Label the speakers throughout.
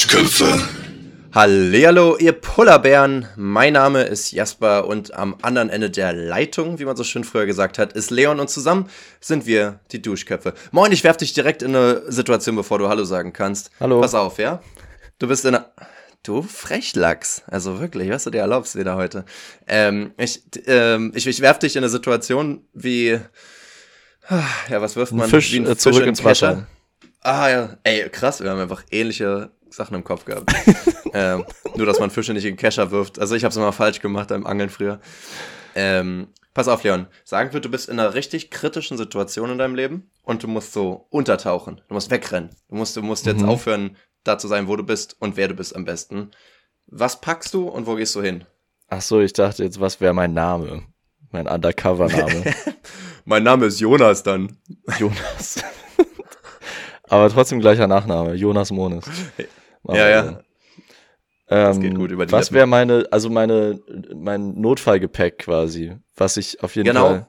Speaker 1: Duschköpfe.
Speaker 2: Hallihallo, ihr Pullerbären. Mein Name ist Jasper und am anderen Ende der Leitung, wie man so schön früher gesagt hat, ist Leon und zusammen sind wir die Duschköpfe. Moin, ich werf dich direkt in eine Situation, bevor du Hallo sagen kannst.
Speaker 3: Hallo.
Speaker 2: Pass auf, ja? Du bist in einer... Du Frechlachs. Also wirklich, was du dir erlaubst wieder heute. Ähm, ich, ähm, ich, ich werf dich in eine Situation wie... Ja, was wirft man?
Speaker 3: Ein Fisch,
Speaker 2: wie ein
Speaker 3: äh, zurück
Speaker 2: in
Speaker 3: ins? Wasser.
Speaker 2: Ah ja, ey, krass, wir haben einfach ähnliche Sachen im Kopf gehabt. ähm, nur, dass man Fische nicht in Kescher wirft. Also ich habe es immer falsch gemacht beim Angeln früher. Ähm, pass auf, Leon. Sagen wir, du bist in einer richtig kritischen Situation in deinem Leben und du musst so untertauchen. Du musst wegrennen. Du musst, du musst jetzt
Speaker 3: Mhm.
Speaker 2: aufhören, da zu sein, wo du bist und wer du bist am besten. Was packst du und wo gehst du hin?
Speaker 3: Ach so, ich dachte jetzt, was wäre mein Name? Mein Undercover-Name.
Speaker 2: Mein Name ist Jonas dann.
Speaker 3: Jonas. Aber trotzdem gleicher Nachname. Jonas Mones. Machen
Speaker 2: Ja, ja.
Speaker 3: Ähm,
Speaker 2: geht gut über die
Speaker 3: Was wäre meine, also meine, mein Notfallgepäck quasi, was ich auf jeden
Speaker 2: Genau.
Speaker 3: Fall.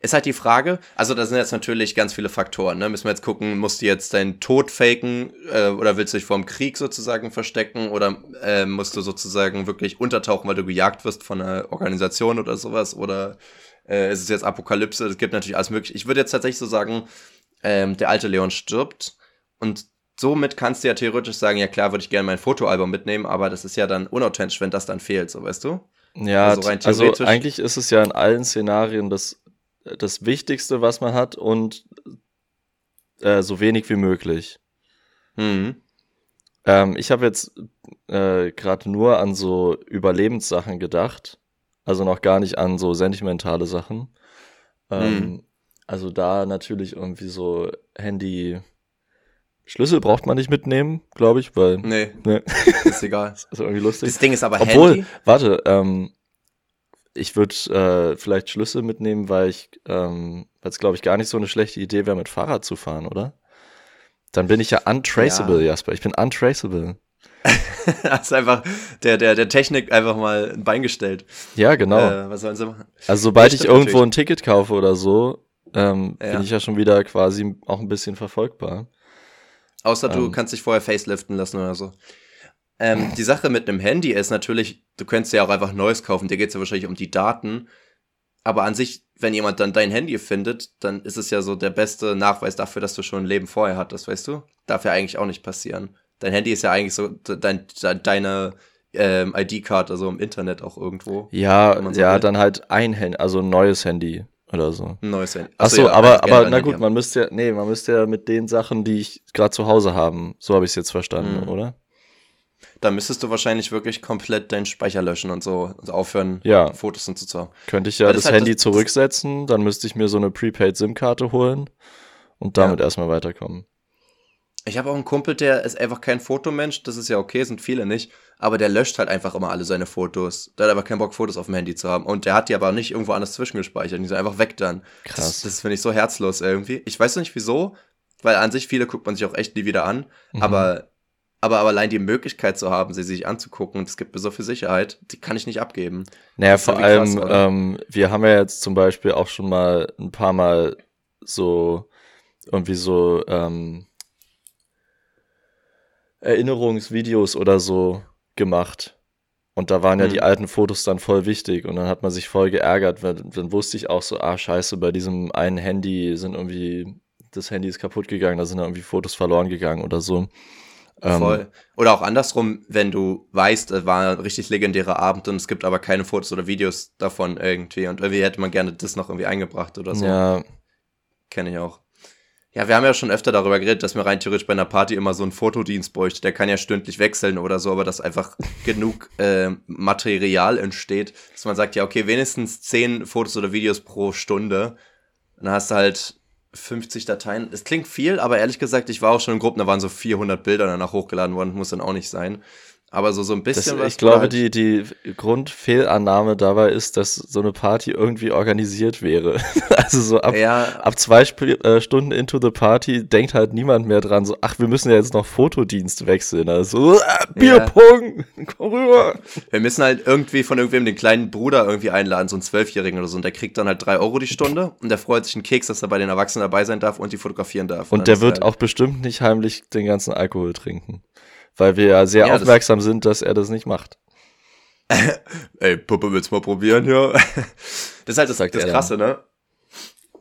Speaker 2: Ist halt die Frage, also da sind jetzt natürlich ganz viele Faktoren, ne? Müssen wir jetzt gucken, musst du jetzt deinen Tod faken äh, oder willst du dich vor dem Krieg sozusagen verstecken oder äh, musst du sozusagen wirklich untertauchen, weil du gejagt wirst von einer Organisation oder sowas oder äh, ist es jetzt Apokalypse? Es gibt natürlich alles mögliche. Ich würde jetzt tatsächlich so sagen, ähm, der alte Leon stirbt und somit kannst du ja theoretisch sagen, ja klar, würde ich gerne mein Fotoalbum mitnehmen, aber das ist ja dann unauthentisch, wenn das dann fehlt, so weißt du?
Speaker 3: Ja,
Speaker 2: Also
Speaker 3: also eigentlich ist es ja in allen Szenarien das, das Wichtigste, was man hat und äh, so wenig wie möglich.
Speaker 2: Mhm.
Speaker 3: Ähm, ich habe jetzt äh, gerade nur an so Überlebenssachen gedacht. Also noch gar nicht an so sentimentale Sachen. Ähm,
Speaker 2: Mhm.
Speaker 3: Also da natürlich irgendwie so Handy. Schlüssel braucht man nicht mitnehmen, glaube ich, weil
Speaker 2: Nee,
Speaker 3: ne,
Speaker 2: ist egal.
Speaker 3: ist irgendwie lustig.
Speaker 2: Das Ding ist aber
Speaker 3: Obwohl,
Speaker 2: Handy.
Speaker 3: warte, ähm, ich würde äh, vielleicht Schlüssel mitnehmen, weil ich, ähm, weil es glaube ich gar nicht so eine schlechte Idee wäre, mit Fahrrad zu fahren, oder? Dann bin ich ja untraceable,
Speaker 2: Ja.
Speaker 3: Jasper. Ich bin untraceable.
Speaker 2: Hast einfach der, der, der Technik einfach mal ein Bein gestellt.
Speaker 3: Ja, genau.
Speaker 2: Äh, was sollen sie machen?
Speaker 3: also sobald
Speaker 2: das
Speaker 3: ich irgendwo
Speaker 2: natürlich.
Speaker 3: ein Ticket kaufe oder so, ähm,
Speaker 2: Ja.
Speaker 3: bin ich ja schon wieder quasi auch ein bisschen verfolgbar.
Speaker 2: Außer du
Speaker 3: Ähm.
Speaker 2: kannst dich vorher faceliften lassen oder so. Ähm, die Sache mit einem Handy ist natürlich, du könntest ja auch einfach neues kaufen. Dir geht es ja wahrscheinlich um die Daten. Aber an sich, wenn jemand dann dein Handy findet, dann ist es ja so der beste Nachweis dafür, dass du schon ein Leben vorher hattest, weißt du? Darf ja eigentlich auch nicht passieren. Dein Handy ist ja eigentlich so de- dein, de- deine ähm, ID-Card, also im Internet auch irgendwo.
Speaker 3: Ja,
Speaker 2: so
Speaker 3: ja,
Speaker 2: will.
Speaker 3: dann halt ein Handy, also ein neues Handy oder so.
Speaker 2: Neues Handy.
Speaker 3: Ach so,
Speaker 2: ja,
Speaker 3: aber,
Speaker 2: also
Speaker 3: aber na gut, man müsste ja, nee, man müsste ja mit den Sachen, die ich gerade zu Hause haben, so habe ich es jetzt verstanden,
Speaker 2: Mhm.
Speaker 3: oder?
Speaker 2: Da müsstest du wahrscheinlich wirklich komplett deinen Speicher löschen und so und aufhören,
Speaker 3: Ja.
Speaker 2: Fotos und so zu
Speaker 3: Könnte ich ja das,
Speaker 2: das halt
Speaker 3: Handy
Speaker 2: das-
Speaker 3: zurücksetzen, dann müsste ich mir so eine Prepaid-SIM-Karte holen und damit erstmal weiterkommen.
Speaker 2: Ich habe auch einen Kumpel, der ist einfach kein Fotomensch, das ist ja okay, sind viele nicht, aber der löscht halt einfach immer alle seine Fotos. Der hat einfach keinen Bock, Fotos auf dem Handy zu haben. Und der hat die aber nicht irgendwo anders zwischengespeichert. Die sind einfach weg dann.
Speaker 3: Krass.
Speaker 2: Das, das finde ich so herzlos irgendwie. Ich weiß nicht wieso, weil an sich viele guckt man sich auch echt nie wieder an.
Speaker 3: Mhm.
Speaker 2: Aber, aber, aber allein die Möglichkeit zu haben, sie sich anzugucken, das gibt mir so viel Sicherheit, die kann ich nicht abgeben.
Speaker 3: Naja, vor
Speaker 2: krass,
Speaker 3: allem,
Speaker 2: oder?
Speaker 3: ähm, wir haben ja jetzt zum Beispiel auch schon mal ein paar Mal so irgendwie so ähm, Erinnerungsvideos oder so gemacht. Und da waren ja
Speaker 2: Mhm.
Speaker 3: die alten Fotos dann voll wichtig und dann hat man sich voll geärgert, weil dann wusste ich auch so, ah scheiße, bei diesem einen Handy sind irgendwie, das Handy ist kaputt gegangen, da sind irgendwie Fotos verloren gegangen oder so. Ähm,
Speaker 2: Voll. Oder auch andersrum, wenn du weißt, es war ein richtig legendärer Abend und es gibt aber keine Fotos oder Videos davon irgendwie und irgendwie hätte man gerne das noch irgendwie eingebracht oder so.
Speaker 3: Ja,
Speaker 2: Kenne ich auch. Ja, wir haben ja schon öfter darüber geredet, dass mir rein theoretisch bei einer Party immer so ein Fotodienst bräuchte. Der kann ja stündlich wechseln oder so, aber dass einfach genug äh, Material entsteht, dass man sagt, ja, okay, wenigstens 10 Fotos oder Videos pro Stunde. Dann hast du halt 50 Dateien. Es klingt viel, aber ehrlich gesagt, ich war auch schon in Gruppen, da waren so 400 Bilder danach hochgeladen worden, muss dann auch nicht sein. Aber so, so ein
Speaker 3: Das,
Speaker 2: bisschen was.
Speaker 3: ich glaube,
Speaker 2: halt-
Speaker 3: die, die Grundfehlannahme dabei ist, dass so eine Party irgendwie organisiert wäre. also so ab,
Speaker 2: Ja,
Speaker 3: ab zwei Sp äh, Stunden into the Party denkt halt niemand mehr dran, so, ach, wir müssen ja jetzt noch Fotodienst wechseln. Also, äh, Bierpong, komm rüber.
Speaker 2: Wir müssen halt irgendwie von irgendwem den kleinen Bruder irgendwie einladen, so einen Zwölfjährigen oder so. Und der kriegt dann halt drei Euro die Stunde und der freut sich einen Keks, dass er bei den Erwachsenen dabei sein darf und die fotografieren darf.
Speaker 3: Und
Speaker 2: dann
Speaker 3: der wird
Speaker 2: halt,
Speaker 3: auch bestimmt nicht heimlich den ganzen Alkohol trinken. Weil wir ja sehr
Speaker 2: Ja,
Speaker 3: aufmerksam sind, dass er das nicht macht.
Speaker 2: Ey, Puppe, willst du mal probieren hier? Das ist halt das, das Krasse, ne?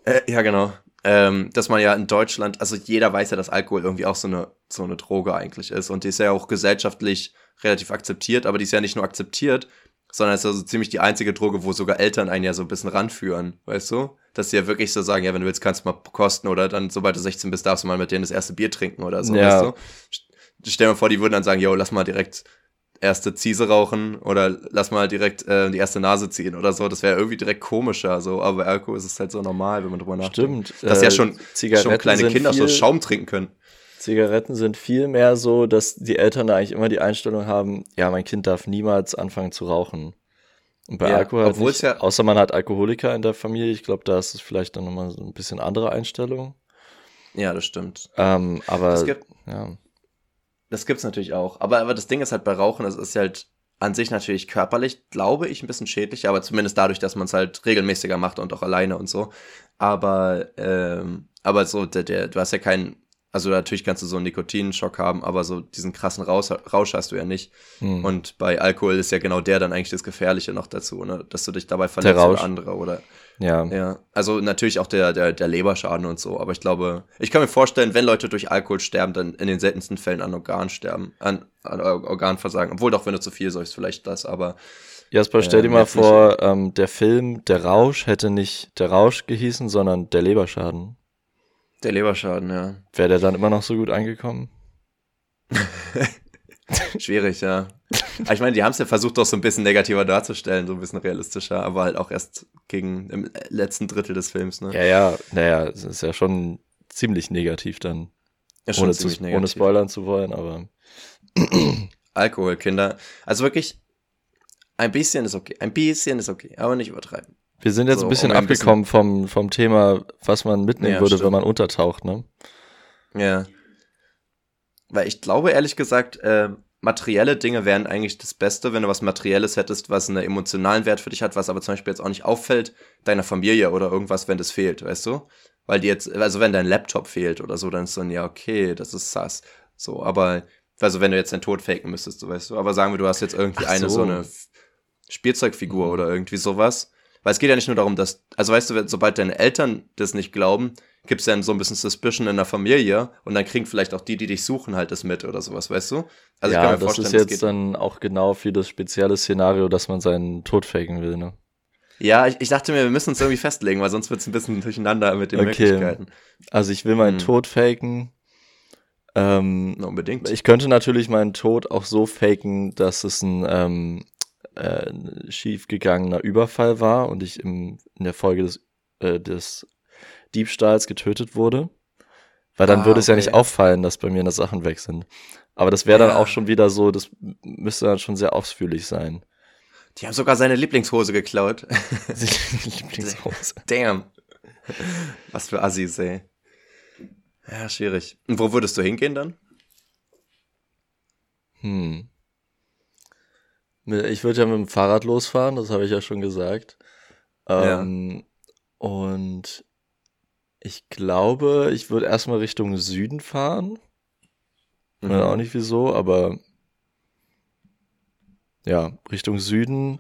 Speaker 2: Äh, ja, genau. Ähm, dass man ja in Deutschland, also jeder weiß ja, dass Alkohol irgendwie auch so eine, so eine Droge eigentlich ist. Und die ist ja auch gesellschaftlich relativ akzeptiert, aber die ist ja nicht nur akzeptiert, sondern es ist ja so ziemlich die einzige Droge, wo sogar Eltern einen ja so ein bisschen ranführen, weißt du? Dass sie ja wirklich so sagen, ja, wenn du willst, kannst du mal kosten oder dann, sobald du 16 bist, darfst du mal mit denen das erste Bier trinken oder so,
Speaker 3: Ja.
Speaker 2: weißt du? St- Stell dir mal vor, die würden dann sagen, yo, lass mal direkt erste Ziese rauchen oder lass mal direkt äh, die erste Nase ziehen oder so. Das wäre irgendwie direkt komischer, so. Aber bei Alkohol ist es halt so normal, wenn man drüber nachdenkt.
Speaker 3: Stimmt.
Speaker 2: Dass ja
Speaker 3: äh,
Speaker 2: schon,
Speaker 3: Zigaretten
Speaker 2: schon kleine Kinder
Speaker 3: viel,
Speaker 2: so Schaum trinken können.
Speaker 3: Zigaretten sind viel mehr so, dass die Eltern da eigentlich immer die Einstellung haben, ja, mein Kind darf niemals anfangen zu rauchen. Und bei
Speaker 2: Ja,
Speaker 3: Alkohol halt
Speaker 2: obwohl
Speaker 3: nicht,
Speaker 2: es ja-
Speaker 3: außer man hat Alkoholiker in der Familie, ich glaube, da ist es vielleicht dann nochmal so ein bisschen andere Einstellung.
Speaker 2: Ja, das stimmt.
Speaker 3: Ähm, aber
Speaker 2: Es gibt,
Speaker 3: ja.
Speaker 2: Das gibt's natürlich auch. Aber, aber das Ding ist halt bei Rauchen, das ist halt an sich natürlich körperlich, glaube ich, ein bisschen schädlich, aber zumindest dadurch, dass man es halt regelmäßiger macht und auch alleine und so. Aber, ähm, aber so, der, der, du hast ja keinen, also natürlich kannst du so einen Nikotinschock haben, aber so diesen krassen Rausch, Rausch hast du ja nicht.
Speaker 3: Hm.
Speaker 2: Und bei Alkohol ist ja genau der dann eigentlich das Gefährliche noch dazu, ne? Dass du dich dabei verletzt oder andere oder
Speaker 3: ja.
Speaker 2: ja, also natürlich auch der, der, der Leberschaden und so, aber ich glaube, ich kann mir vorstellen, wenn Leute durch Alkohol sterben, dann in den seltensten Fällen an Organsterben, an, an Or- Organversagen. Obwohl doch, wenn du zu viel säufst, vielleicht das, aber
Speaker 3: Jasper, stell dir
Speaker 2: Ähm,
Speaker 3: mal vor, ähm, der Film Der Rausch hätte nicht der Rausch gehießen, sondern der Leberschaden.
Speaker 2: der Leberschaden, ja.
Speaker 3: Wäre der dann immer noch so gut angekommen?
Speaker 2: Schwierig, ja. Aber ich meine, die haben es ja versucht, doch so ein bisschen negativer darzustellen, so ein bisschen realistischer, aber halt auch erst gegen im letzten Drittel des Films, ne?
Speaker 3: Ja, ja, naja, es ist ja schon ziemlich negativ dann,
Speaker 2: Ja, schon
Speaker 3: ohne, zu,
Speaker 2: ziemlich
Speaker 3: ohne
Speaker 2: negativ.
Speaker 3: spoilern zu wollen, aber
Speaker 2: Alkohol, Kinder. Also wirklich, ein bisschen ist okay. Ein bisschen ist okay, aber nicht übertreiben.
Speaker 3: wir sind jetzt
Speaker 2: So,
Speaker 3: ein bisschen
Speaker 2: um
Speaker 3: abgekommen vom, vom Thema, was man mitnehmen
Speaker 2: Ja,
Speaker 3: würde,
Speaker 2: stimmt.
Speaker 3: wenn man untertaucht, ne?
Speaker 2: Ja. Weil ich glaube, ehrlich gesagt, äh, materielle Dinge wären eigentlich das Beste, wenn du was Materielles hättest, was einen emotionalen Wert für dich hat, was aber zum Beispiel jetzt auch nicht auffällt, deiner Familie oder irgendwas, wenn das fehlt, weißt du? Weil die jetzt, also wenn dein Laptop fehlt oder so, dann ist dann, ja, okay, das ist sass. So, aber, also wenn du jetzt deinen Tod faken müsstest, so, weißt du, aber sagen wir, du hast jetzt irgendwie
Speaker 3: Ach
Speaker 2: eine
Speaker 3: so.
Speaker 2: so eine Spielzeugfigur oder irgendwie sowas. Weil es geht ja nicht nur darum, dass, also weißt du, sobald deine Eltern das nicht glauben, gibt es dann so ein bisschen Suspicion in der Familie und dann kriegen vielleicht auch die, die dich suchen, halt das mit oder sowas, weißt du? Also
Speaker 3: ja,
Speaker 2: ich kann mir
Speaker 3: das
Speaker 2: vorstellen,
Speaker 3: ist
Speaker 2: das
Speaker 3: jetzt
Speaker 2: geht.
Speaker 3: dann auch genau für das spezielle Szenario, dass man seinen Tod faken will, ne?
Speaker 2: Ja, ich, ich dachte mir, wir müssen uns irgendwie festlegen, weil sonst wird es ein bisschen durcheinander mit den
Speaker 3: Okay.
Speaker 2: Möglichkeiten.
Speaker 3: Also ich will meinen
Speaker 2: Hm.
Speaker 3: Tod faken. Ähm,
Speaker 2: Na, unbedingt.
Speaker 3: ich könnte natürlich meinen Tod auch so faken, dass es ein ähm, äh, schiefgegangener Überfall war und ich im, in der Folge des, äh, des Diebstahls getötet wurde. Weil dann
Speaker 2: Ah,
Speaker 3: würde es ja
Speaker 2: okay.
Speaker 3: nicht auffallen, dass bei mir noch Sachen weg sind. Aber das wäre dann
Speaker 2: Ja.
Speaker 3: auch schon wieder so, das müsste dann schon sehr ausführlich sein.
Speaker 2: Die haben sogar seine Lieblingshose geklaut.
Speaker 3: Lieblingshose.
Speaker 2: Damn. Was für Assis, ey. Ja, schwierig. Und wo würdest du hingehen dann?
Speaker 3: Hm. Ich würde ja mit dem Fahrrad losfahren, das habe ich ja schon gesagt.
Speaker 2: Ja.
Speaker 3: Ähm, Und ich glaube, ich würde erstmal Richtung Süden fahren.
Speaker 2: Mhm.
Speaker 3: Äh, auch nicht wieso, aber ja, Richtung Süden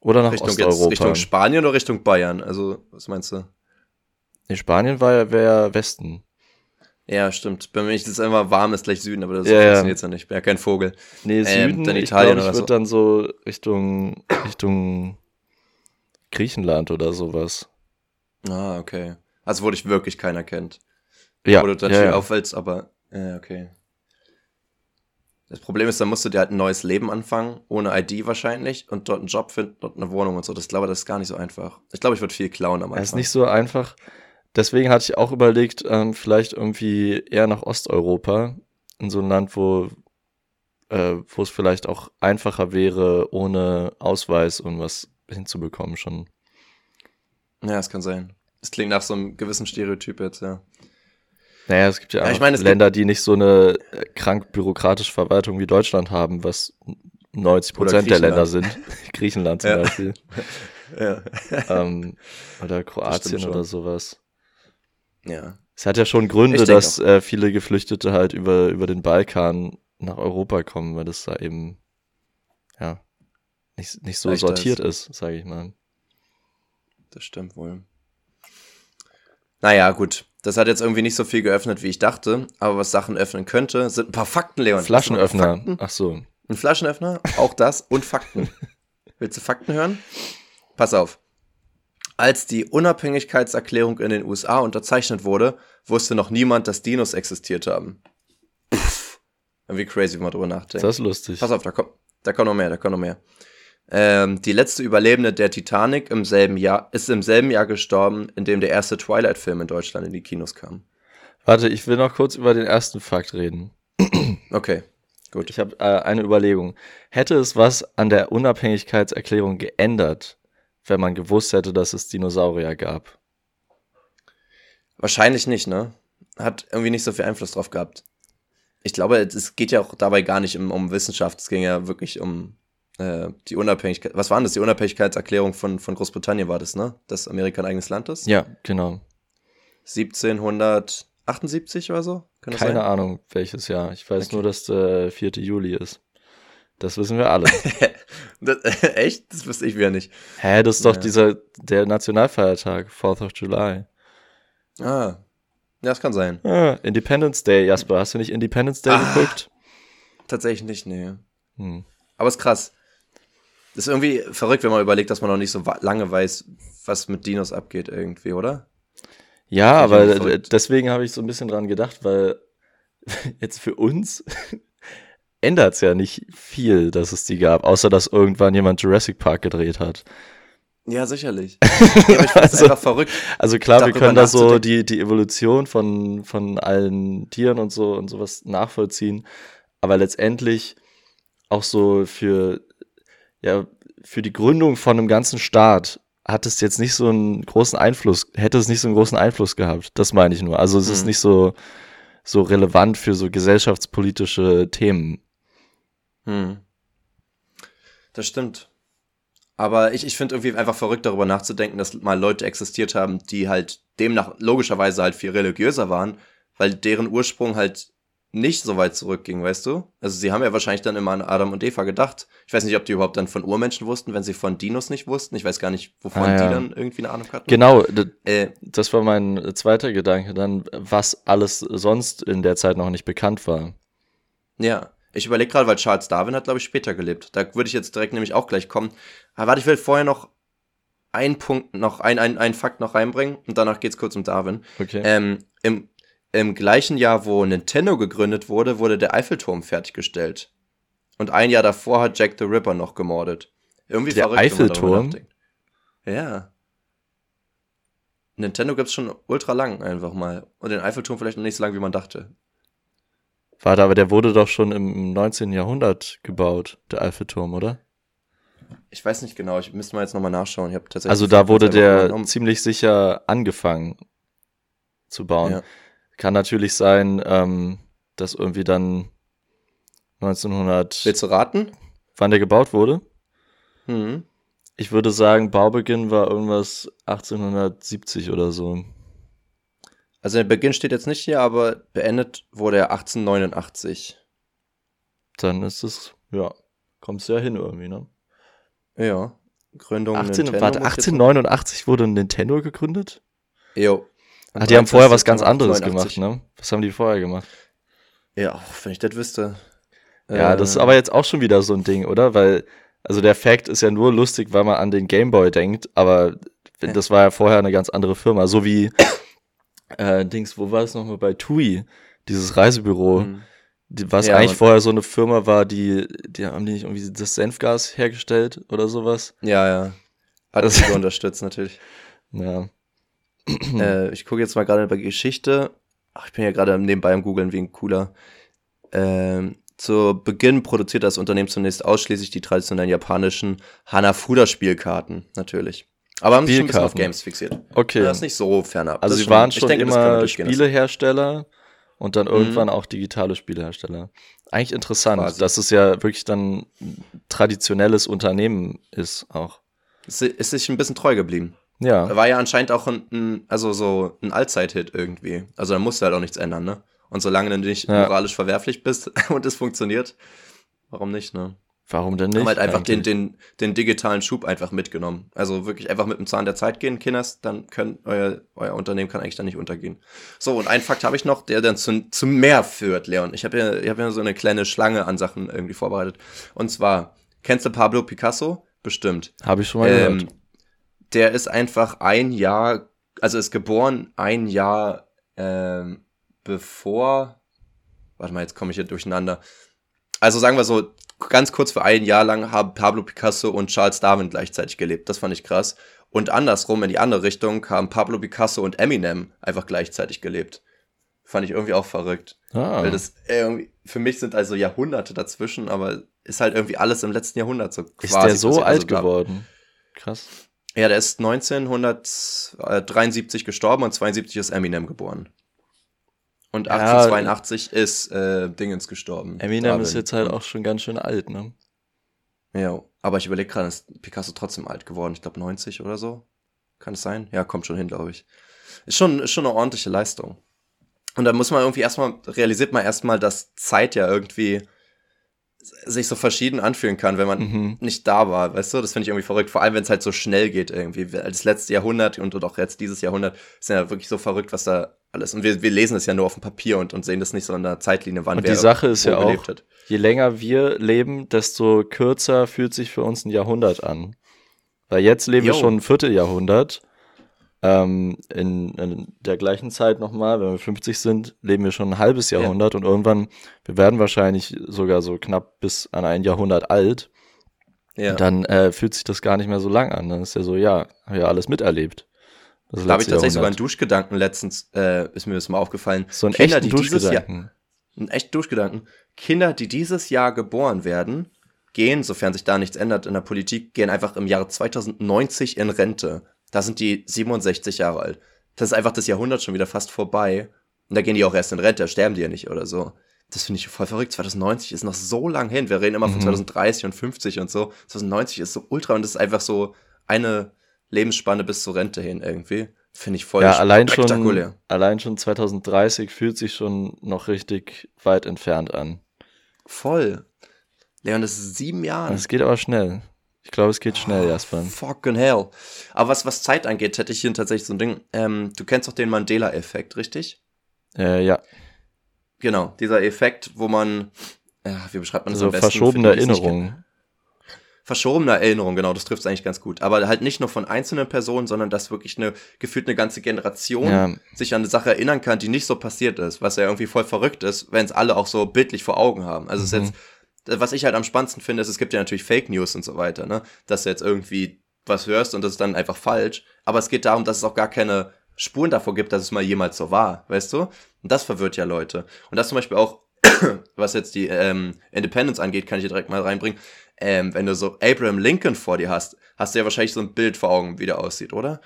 Speaker 3: oder nach
Speaker 2: Richtung, jetzt,
Speaker 3: Osteuropa.
Speaker 2: Richtung Spanien oder Richtung Bayern? Also, was meinst du?
Speaker 3: nee, Spanien war ja wäre Westen.
Speaker 2: Ja, stimmt. Bei mir ist es einfach warm, ist gleich Süden, aber das
Speaker 3: Ja, ja.
Speaker 2: funktioniert ja nicht. Ich bin ja kein Vogel.
Speaker 3: Nee,
Speaker 2: Ähm,
Speaker 3: Süden,
Speaker 2: dann
Speaker 3: ich
Speaker 2: Italien
Speaker 3: glaube, ich
Speaker 2: oder
Speaker 3: würde dann so Richtung Richtung Griechenland oder sowas.
Speaker 2: Ah, okay. Also, wo dich wirklich keiner kennt.
Speaker 3: Ja,
Speaker 2: Wo du
Speaker 3: ja,
Speaker 2: natürlich
Speaker 3: ja.
Speaker 2: auffällst, aber, ja, okay. Das Problem ist, dann musst du dir halt ein neues Leben anfangen, ohne ID wahrscheinlich, und dort einen Job finden, dort eine Wohnung und so. Das glaube das ist gar nicht so einfach. Ich glaube, ich würde viel klauen am Anfang.
Speaker 3: Es ist nicht so einfach. Deswegen hatte ich auch überlegt, ähm, vielleicht irgendwie eher nach Osteuropa, in so ein Land, wo, äh, wo es vielleicht auch einfacher wäre, ohne Ausweis und was hinzubekommen schon.
Speaker 2: Ja, es kann sein. Es klingt nach so einem gewissen Stereotyp jetzt, ja.
Speaker 3: Naja, es gibt ja,
Speaker 2: Ja, ich meine,
Speaker 3: Länder, die nicht so eine äh, krank bürokratische Verwaltung wie Deutschland haben, was 90 Prozent der Länder sind. Griechenland zum
Speaker 2: Ja.
Speaker 3: Beispiel.
Speaker 2: Ja.
Speaker 3: ähm, oder Kroatien oder sowas.
Speaker 2: Ja.
Speaker 3: Es hat ja schon Gründe, dass äh, viele Geflüchtete halt über, über den Balkan nach Europa kommen, weil das da eben, ja, nicht, nicht so
Speaker 2: Leichter
Speaker 3: sortiert ist, sage ich mal.
Speaker 2: Das stimmt wohl. Naja, gut. Das hat jetzt irgendwie nicht so viel geöffnet, wie ich dachte. Aber was Sachen öffnen könnte, sind ein paar Fakten, Leon.
Speaker 3: Flaschenöffner.
Speaker 2: Fakten?
Speaker 3: Ach so.
Speaker 2: Ein Flaschenöffner, auch das und Fakten. Willst du Fakten hören? Pass auf. Als die Unabhängigkeitserklärung in den USA unterzeichnet wurde, wusste noch niemand, dass Dinos existiert haben. Pff. Irgendwie crazy, wenn man drüber nachdenkt.
Speaker 3: Das ist lustig.
Speaker 2: Pass auf, da kommt, da kommt noch mehr, da kommt noch mehr. Ähm, die letzte Überlebende der Titanic im selben Jahr ist im selben Jahr gestorben, in dem der erste Twilight-Film in Deutschland in die Kinos kam.
Speaker 3: Warte, ich will noch kurz über den ersten Fakt reden.
Speaker 2: Okay, gut.
Speaker 3: Ich habe äh, eine Überlegung. Hätte es was an der Unabhängigkeitserklärung geändert, wenn man gewusst hätte, dass es Dinosaurier gab?
Speaker 2: Wahrscheinlich nicht, ne? Hat irgendwie nicht so viel Einfluss drauf gehabt. Ich glaube, es geht ja auch dabei gar nicht um, um Wissenschaft, es ging ja wirklich um äh, die Unabhängigkeit. Was war denn das? Die Unabhängigkeitserklärung von, von Großbritannien war das, ne? Dass Amerika ein eigenes Land ist?
Speaker 3: Ja, genau.
Speaker 2: 1778 oder so?
Speaker 3: Keine
Speaker 2: sein?
Speaker 3: Ahnung, welches Jahr. Ich weiß
Speaker 2: Okay.
Speaker 3: nur, dass der 4. Juli ist. Das wissen wir alle.
Speaker 2: Das, echt? Das wüsste ich wieder nicht.
Speaker 3: Hä, das ist doch
Speaker 2: Ja.
Speaker 3: dieser, der Nationalfeiertag, 4th of July.
Speaker 2: Ah. Ja, das kann sein.
Speaker 3: Ah, Independence Day, Jasper. Hast du nicht Independence Day
Speaker 2: Ah.
Speaker 3: geguckt?
Speaker 2: Tatsächlich nicht, nee.
Speaker 3: Hm.
Speaker 2: Aber ist krass. Das ist irgendwie verrückt, wenn man überlegt, dass man noch nicht so lange weiß, was mit Dinos abgeht irgendwie, oder?
Speaker 3: Ja, aber deswegen habe ich so ein bisschen dran gedacht, weil jetzt für uns ändert es ja nicht viel, dass es die gab, außer dass irgendwann jemand Jurassic Park gedreht hat.
Speaker 2: Ja, sicherlich. ja,
Speaker 3: Also-
Speaker 2: einfach verrückt.
Speaker 3: Also klar, wir können da so die, die Evolution von, von allen Tieren und so und sowas nachvollziehen, aber letztendlich auch so für, ja, für die Gründung von einem ganzen Staat hat es jetzt nicht so einen großen Einfluss, hätte es nicht so einen großen Einfluss gehabt. Das meine ich nur. Also es ist
Speaker 2: Hm.
Speaker 3: nicht so, so relevant für so gesellschaftspolitische Themen.
Speaker 2: Hm. Das stimmt. Aber ich, ich finde irgendwie einfach verrückt, darüber nachzudenken, dass mal Leute existiert haben, die halt demnach logischerweise halt viel religiöser waren, weil deren Ursprung halt nicht so weit zurückging, weißt du? Also sie haben ja wahrscheinlich dann immer an Adam und Eva gedacht. Ich weiß nicht, ob die überhaupt dann von Urmenschen wussten, wenn sie von Dinos nicht wussten. Ich weiß gar nicht, wovon
Speaker 3: Ah, ja.
Speaker 2: die dann irgendwie eine Ahnung hatten.
Speaker 3: Genau,
Speaker 2: Äh,
Speaker 3: das war mein zweiter Gedanke dann, was alles sonst in der Zeit noch nicht bekannt war.
Speaker 2: Ja, ich überlege gerade, weil Charles Darwin hat, glaube ich, später gelebt. Da würde ich jetzt direkt nämlich auch gleich kommen. Aber warte, ich will vorher noch einen Punkt, noch ein, ein, einen Fakt noch reinbringen und danach geht's kurz um Darwin.
Speaker 3: Okay.
Speaker 2: Ähm, im, Im gleichen Jahr, wo Nintendo gegründet wurde, wurde der Eiffelturm fertiggestellt. Und ein Jahr davor hat Jack the Ripper noch gemordet. Irgendwie
Speaker 3: Der
Speaker 2: verrückt,
Speaker 3: Eiffelturm?
Speaker 2: Ja. Nintendo gibt's schon ultra lang einfach mal. Und den Eiffelturm vielleicht noch nicht so lang, wie man dachte.
Speaker 3: Warte, aber der wurde doch schon im 19. Jahrhundert gebaut, der Eiffelturm, oder?
Speaker 2: Ich weiß nicht genau, ich müsste mal jetzt nochmal nachschauen. Ich habe tatsächlich
Speaker 3: Also da wurde der ziemlich sicher angefangen zu bauen.
Speaker 2: Ja.
Speaker 3: Kann natürlich sein, ähm, dass irgendwie dann 1900,
Speaker 2: Willst du raten?
Speaker 3: wann der gebaut wurde.
Speaker 2: Hm.
Speaker 3: Ich würde sagen, Baubeginn war irgendwas 1870 oder so.
Speaker 2: Also der Beginn steht jetzt nicht hier, aber beendet wurde er 1889.
Speaker 3: Dann ist es, ja, kommst ja hin irgendwie, ne?
Speaker 2: Ja. Gründung
Speaker 3: 18,
Speaker 2: Nintendo.
Speaker 3: warte,
Speaker 2: muss ich jetzt
Speaker 3: 1889 wurde Nintendo gegründet?
Speaker 2: Jo.
Speaker 3: Ach, die haben vorher was ganz anderes
Speaker 2: 89.
Speaker 3: gemacht, ne? Was haben die vorher gemacht?
Speaker 2: Ja, wenn ich das wüsste.
Speaker 3: Ja,
Speaker 2: Äh,
Speaker 3: das ist aber jetzt auch schon wieder so ein Ding, oder? Weil, also der Fact ist ja nur lustig, weil man an den Gameboy denkt, aber das war ja vorher eine ganz andere Firma. So wie, äh, Dings, wo war es nochmal bei TUI? Dieses Reisebüro,
Speaker 2: hm.
Speaker 3: die, was
Speaker 2: Ja,
Speaker 3: eigentlich vorher so eine Firma war, die, die haben die nicht irgendwie das Senfgas hergestellt oder sowas?
Speaker 2: Ja, ja. Hat
Speaker 3: Das-
Speaker 2: das unterstützt natürlich.
Speaker 3: Ja.
Speaker 2: äh, ich gucke jetzt mal gerade bei Geschichte. Ach, ich bin ja gerade nebenbei am Googlen wegen cooler. Ähm, zu Beginn produziert das Unternehmen zunächst ausschließlich die traditionellen japanischen Hanafuda-Spielkarten, natürlich. Aber haben sich schon ein bisschen auf. Games fixiert.
Speaker 3: Okay.
Speaker 2: Das ist nicht so fernab.
Speaker 3: Also sie
Speaker 2: ist
Speaker 3: waren
Speaker 2: ich
Speaker 3: schon
Speaker 2: denke,
Speaker 3: immer. Spielehersteller und dann irgendwann
Speaker 2: Mhm.
Speaker 3: auch digitale Spielehersteller. Eigentlich interessant,
Speaker 2: Quasi.
Speaker 3: dass es ja wirklich dann ein traditionelles Unternehmen ist auch.
Speaker 2: Es ist sich ein bisschen treu geblieben.
Speaker 3: Ja,
Speaker 2: War ja anscheinend auch ein, also so ein Allzeit-Hit irgendwie. Also da musste halt auch nichts ändern, ne? Und solange du nicht ja. moralisch verwerflich bist und es funktioniert, warum nicht, ne?
Speaker 3: Warum denn nicht?
Speaker 2: Haben halt einfach den, den, den digitalen Schub einfach mitgenommen. Also wirklich einfach mit dem Zahn der Zeit gehen, Kinders, dann können euer, euer Unternehmen kann eigentlich dann nicht untergehen. So, und einen Fakt habe ich noch, der dann zu, zu mehr führt, Leon. Ich habe ja, ich hab ja so eine kleine Schlange an Sachen irgendwie vorbereitet. Und zwar, kennst du Pablo Picasso? Bestimmt.
Speaker 3: Habe ich schon mal ähm, gehört.
Speaker 2: Der ist einfach ein Jahr, also ist geboren ein Jahr ähm, bevor, warte mal, jetzt komme ich hier durcheinander. Also sagen wir so, ganz kurz für ein Jahr lang haben Pablo Picasso und Charles Darwin gleichzeitig gelebt. Das fand ich krass. Und andersrum, in die andere Richtung, haben Pablo Picasso und Eminem einfach gleichzeitig gelebt. Fand ich irgendwie auch verrückt. Ah. Weil das irgendwie, für mich sind also Jahrhunderte dazwischen, aber ist halt irgendwie alles im letzten Jahrhundert so
Speaker 3: quasi. Ist der so alt geworden? Krass.
Speaker 2: Ja, der ist 1973 gestorben und 72 ist Eminem geboren. Und 1882 ja, ist äh, Dingens gestorben.
Speaker 3: Eminem Darwin. ist jetzt halt auch schon ganz schön alt, ne?
Speaker 2: Ja, aber ich überlege gerade, ist Picasso trotzdem alt geworden? Ich glaube 90 oder so. Kann es sein? Ja, kommt schon hin, glaube ich. Ist schon, ist schon eine ordentliche Leistung. Und da muss man irgendwie erstmal, realisiert man erstmal, dass Zeit ja irgendwie sich so verschieden anfühlen kann, wenn man mhm. nicht da war, weißt du? Das finde ich irgendwie verrückt, vor allem wenn es halt so schnell geht irgendwie. Das letzte Jahrhundert und auch jetzt dieses Jahrhundert ist ja wirklich so verrückt, was da alles. Und wir, wir lesen es ja nur auf dem Papier und, und sehen das nicht so in der Zeitlinie,
Speaker 3: wann und wer die Sache ist ja auch, hat. je länger wir leben, desto kürzer fühlt sich für uns ein Jahrhundert an. Weil jetzt leben Yo. wir schon ein Vierteljahrhundert. Ähm, in, in, der gleichen Zeit nochmal, wenn wir 50 sind, leben wir schon ein halbes Jahrhundert ja. und irgendwann, wir werden wahrscheinlich sogar so knapp bis an ein Jahrhundert alt. Ja. dann äh, fühlt sich das gar nicht mehr so lang an. Dann ist ja so, ja, habe ja alles miterlebt.
Speaker 2: Das da habe ich tatsächlich sogar einen Duschgedanken letztens, äh, ist mir das mal aufgefallen.
Speaker 3: So ein Kinder, echten Duschgedanken.
Speaker 2: Jahr, ein echt Duschgedanken. Kinder, die dieses Jahr geboren werden, gehen, sofern sich da nichts ändert in der Politik, gehen einfach im Jahre 2090 in Rente. Da sind die 67 Jahre alt. Das ist einfach das Jahrhundert schon wieder fast vorbei. Und da gehen die auch erst in Rente, sterben die ja nicht oder so. Das finde ich voll verrückt. 2090 ist noch so lang hin. Wir reden immer von 2030 mhm. und 50 und so. 2090 ist so ultra und das ist einfach so eine Lebensspanne bis zur Rente hin irgendwie. Finde ich voll
Speaker 3: ja, allein schon, allein schon 2030 fühlt sich schon noch richtig weit entfernt an.
Speaker 2: Voll. Leon, das ist sieben Jahre.
Speaker 3: Es geht aber schnell. Ich glaube, es geht schnell, oh, Jasper.
Speaker 2: Fucking hell. Aber was, was Zeit angeht, hätte ich hier tatsächlich so ein Ding. Ähm, du kennst doch den Mandela-Effekt, richtig?
Speaker 3: Äh, ja.
Speaker 2: Genau, dieser Effekt, wo man, ja, wie beschreibt man das
Speaker 3: also am besten? verschobene Erinnerungen
Speaker 2: verschobene Erinnerung, genau, das trifft es eigentlich ganz gut. Aber halt nicht nur von einzelnen Personen, sondern dass wirklich eine, gefühlt eine ganze Generation ja. sich an eine Sache erinnern kann, die nicht so passiert ist, was ja irgendwie voll verrückt ist, wenn es alle auch so bildlich vor Augen haben. Also mhm. ist jetzt, was ich halt am spannendsten finde, ist, es gibt ja natürlich Fake News und so weiter, ne? Dass du jetzt irgendwie was hörst und das ist dann einfach falsch. Aber es geht darum, dass es auch gar keine Spuren davor gibt, dass es mal jemals so war, weißt du? Und das verwirrt ja Leute. Und das zum Beispiel auch, was jetzt die ähm, Independence angeht, kann ich hier direkt mal reinbringen ähm, wenn du so Abraham Lincoln vor dir hast, hast du ja wahrscheinlich so ein Bild vor Augen, wie der aussieht, oder?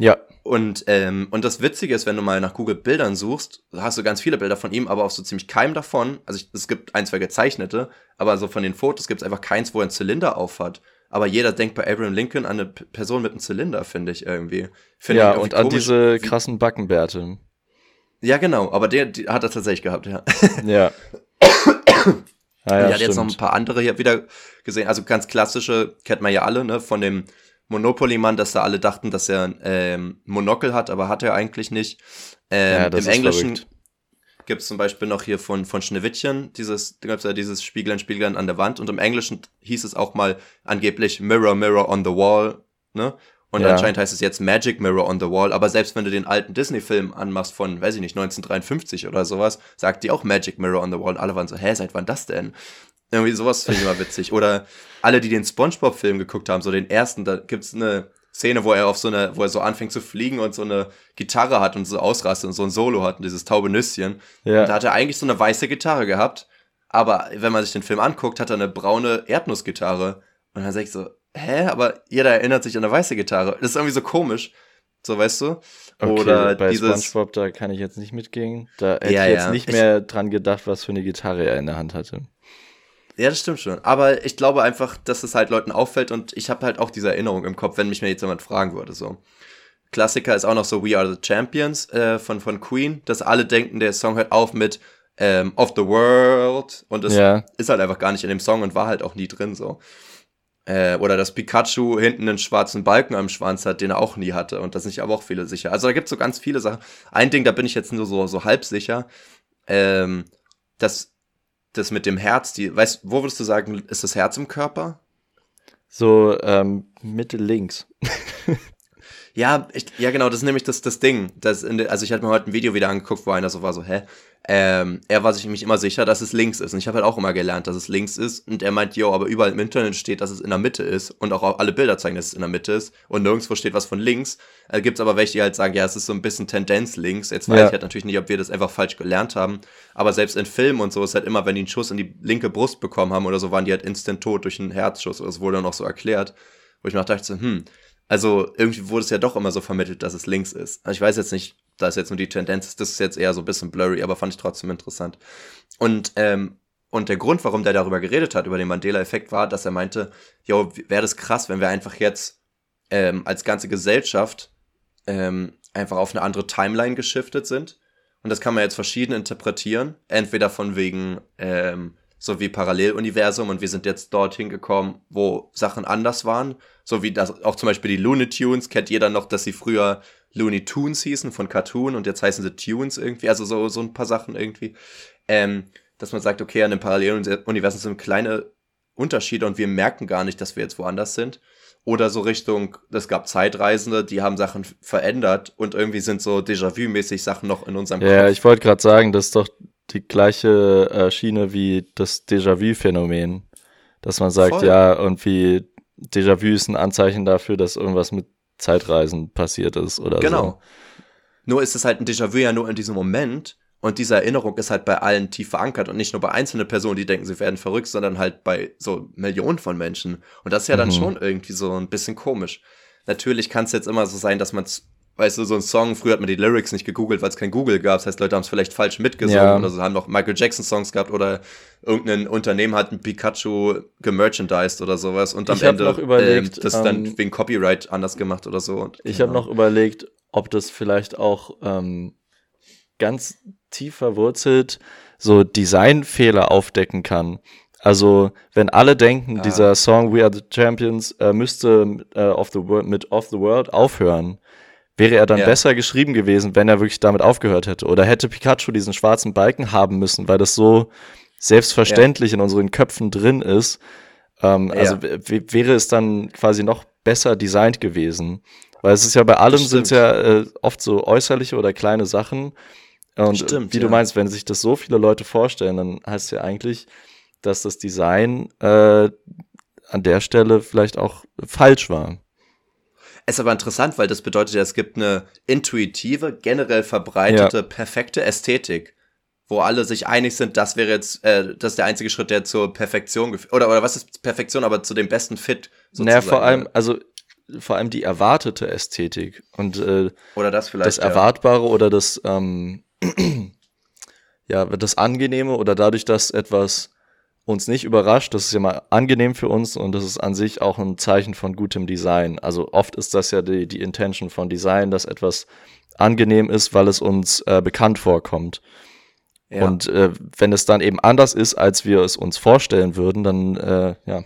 Speaker 3: Ja.
Speaker 2: Und, ähm, und das Witzige ist, wenn du mal nach Google Bildern suchst, hast du ganz viele Bilder von ihm, aber auch so ziemlich keinem davon. Also ich, es gibt ein, zwei gezeichnete, aber so von den Fotos gibt es einfach keins, wo er einen Zylinder aufhat. Aber jeder denkt bei Abraham Lincoln an eine Person mit einem Zylinder, finde ich irgendwie. Find
Speaker 3: ja, irgendwie und an diese krassen Backenbärte.
Speaker 2: Ja, genau, aber der, der hat er tatsächlich gehabt, ja.
Speaker 3: Ja.
Speaker 2: Ah, ja, ich hatte jetzt noch ein paar andere hier wieder gesehen. Also ganz klassische, kennt man ja alle, ne, von dem Monopoly-Mann, dass da alle dachten, dass er ähm, Monokel hat, aber hat er eigentlich nicht. Ähm, ja, Im Englischen gibt es zum Beispiel noch hier von, von Schneewittchen, dieses, da gibt's ja dieses Spiegeln, Spiegeln an der Wand. Und im Englischen hieß es auch mal angeblich Mirror, Mirror on the Wall, ne? Und ja. anscheinend heißt es jetzt Magic Mirror on the Wall. Aber selbst wenn du den alten Disney-Film anmachst von, weiß ich nicht, 1953 oder sowas, sagt die auch Magic Mirror on the Wall. Und alle waren so, hä, seit wann das denn? Irgendwie sowas finde ich immer witzig. Oder alle, die den Spongebob-Film geguckt haben, so den ersten, da gibt's eine Szene, wo er auf so eine, wo er so anfängt zu fliegen und so eine Gitarre hat und so ausrastet und so ein Solo hat und dieses taube Nüsschen. Ja. Und da hat er eigentlich so eine weiße Gitarre gehabt. Aber wenn man sich den Film anguckt, hat er eine braune Erdnussgitarre. Und dann sag ich so, hä, aber jeder erinnert sich an eine weiße Gitarre. Das ist irgendwie so komisch. So, weißt du?
Speaker 3: Okay, Oder bei dieses, SpongeBob, da kann ich jetzt nicht mitgehen. Da hätte ja, ich jetzt ja. nicht mehr ich, dran gedacht, was für eine Gitarre er in der Hand hatte.
Speaker 2: Ja, das stimmt schon. Aber ich glaube einfach, dass es halt Leuten auffällt und ich habe halt auch diese Erinnerung im Kopf, wenn mich mir jetzt jemand fragen würde, so. Klassiker ist auch noch so We Are the Champions äh, von, von Queen, dass alle denken, der Song hört auf mit ähm, Of the World und das
Speaker 3: Ja.
Speaker 2: ist halt einfach gar nicht in dem Song und war halt auch nie drin so. Äh, oder dass Pikachu hinten einen schwarzen Balken am Schwanz hat, den er auch nie hatte. Und das sind sich aber auch viele sicher. Also da gibt es so ganz viele Sachen. Ein Ding, da bin ich jetzt nur so, so halb sicher. Ähm, das, das mit dem Herz, die, weißt wo würdest du sagen, ist das Herz im Körper?
Speaker 3: So ähm, Mitte links.
Speaker 2: Ja, ich, ja genau, das ist nämlich das, das Ding. Das in, also ich hatte mir heute ein Video wieder angeguckt, wo einer so war, so, hä? Ähm, er war sich nämlich immer sicher, dass es links ist. Und ich habe halt auch immer gelernt, dass es links ist. Und er meint, yo, aber überall im Internet steht, dass es in der Mitte ist. Und auch alle Bilder zeigen, dass es in der Mitte ist. Und nirgendwo steht was von links. Äh, Gibt es aber welche, die halt sagen, ja, es ist so ein bisschen Tendenz links. Jetzt weiß
Speaker 3: Ja.
Speaker 2: ich halt natürlich nicht, ob wir das einfach falsch gelernt haben. Aber selbst in Filmen und so ist halt immer, wenn die einen Schuss in die linke Brust bekommen haben oder so, waren die halt instant tot durch einen Herzschuss. Das wurde dann auch so erklärt. Wo ich mir dachte, hm, also irgendwie wurde es ja doch immer so vermittelt, dass es links ist. Also ich weiß jetzt nicht, da ist jetzt nur die Tendenz, das ist jetzt eher so ein bisschen blurry, aber fand ich trotzdem interessant. Und, ähm, und der Grund, warum der darüber geredet hat, über den Mandela-Effekt, war, dass er meinte, jo, wäre das krass, wenn wir einfach jetzt ähm, als ganze Gesellschaft ähm, einfach auf eine andere Timeline geschiftet sind. Und das kann man jetzt verschieden interpretieren. Entweder von wegen, ähm, so wie Paralleluniversum und wir sind jetzt dorthin gekommen, wo Sachen anders waren. So wie das, auch zum Beispiel die Looney Tunes, kennt jeder noch, dass sie früher Looney Tunes hießen von Cartoon und jetzt heißen sie Tunes irgendwie, also so, so ein paar Sachen irgendwie. Ähm, dass man sagt, okay, an dem Paralleluniversum sind kleine Unterschiede und wir merken gar nicht, dass wir jetzt woanders sind. Oder so Richtung, es gab Zeitreisende, die haben Sachen verändert und irgendwie sind so Déjà-vu-mäßig Sachen noch in unserem
Speaker 3: Ja,
Speaker 2: Kopf.
Speaker 3: ich wollte gerade sagen, das ist doch die gleiche äh, Schiene wie das Déjà-vu-Phänomen. Dass man sagt,
Speaker 2: Voll.
Speaker 3: ja, irgendwie Déjà-vu ist ein Anzeichen dafür, dass irgendwas mit Zeitreisen passiert ist oder so.
Speaker 2: Genau. Nur ist es halt ein Déjà-vu ja nur in diesem Moment und diese Erinnerung ist halt bei allen tief verankert und nicht nur bei einzelnen Personen, die denken, sie werden verrückt, sondern halt bei so Millionen von Menschen. Und das ist ja dann
Speaker 3: Mhm.
Speaker 2: schon irgendwie so ein bisschen komisch. Natürlich kann es jetzt immer so sein, dass man weißt du, so ein Song, früher hat man die Lyrics nicht gegoogelt, weil es kein Google gab. Das heißt, Leute haben es vielleicht falsch mitgesungen
Speaker 3: Ja.
Speaker 2: oder so haben noch Michael Jackson Songs gehabt oder irgendein Unternehmen hat ein Pikachu gemerchandised oder sowas und am
Speaker 3: Ich
Speaker 2: Ende
Speaker 3: noch überlegt,
Speaker 2: ähm, das dann
Speaker 3: ähm,
Speaker 2: wegen Copyright anders gemacht oder so. Und,
Speaker 3: Ich
Speaker 2: keine
Speaker 3: habe noch überlegt, ob das vielleicht auch ähm, ganz tief verwurzelt so Designfehler aufdecken kann. Also, wenn alle denken,
Speaker 2: Ah.
Speaker 3: dieser Song We Are the Champions äh, müsste äh, of the World, mit Off the World aufhören, wäre er dann
Speaker 2: Ja.
Speaker 3: besser geschrieben gewesen, wenn er wirklich damit aufgehört hätte. Oder hätte Pikachu diesen schwarzen Balken haben müssen, weil das so selbstverständlich in unseren Köpfen drin ist. Ähm, Also
Speaker 2: Ja.
Speaker 3: wäre es dann quasi noch besser designt gewesen. Weil es ist ja bei allem sind
Speaker 2: stimmt.
Speaker 3: ja äh, oft so äußerliche oder kleine Sachen. Und
Speaker 2: Stimmt,
Speaker 3: wie du
Speaker 2: ja.
Speaker 3: meinst, wenn sich das so viele Leute vorstellen, dann heißt es ja eigentlich, dass das Design äh, an der Stelle vielleicht auch falsch war.
Speaker 2: Es ist aber interessant, weil das bedeutet ja, es gibt eine intuitive, generell verbreitete, perfekte Ästhetik, wo alle sich einig sind, das wäre jetzt, äh, das ist der einzige Schritt, der zur Perfektion geführt, oder, oder was ist Perfektion, aber zu dem besten Fit
Speaker 3: Naja, vor
Speaker 2: sozusagen,
Speaker 3: allem,
Speaker 2: ne?
Speaker 3: also vor allem die erwartete Ästhetik und äh,
Speaker 2: oder das vielleicht.
Speaker 3: das
Speaker 2: ja.
Speaker 3: Erwartbare oder das, ähm, ja, das Angenehme oder dadurch, dass etwas uns nicht überrascht, das ist ja mal angenehm für uns und das ist an sich auch ein Zeichen von gutem Design. Also oft ist das ja die, die Intention von Design, dass etwas angenehm ist, weil es uns äh, bekannt vorkommt.
Speaker 2: Ja.
Speaker 3: Und äh, wenn es dann eben anders ist, als wir es uns vorstellen würden, dann, äh, ja,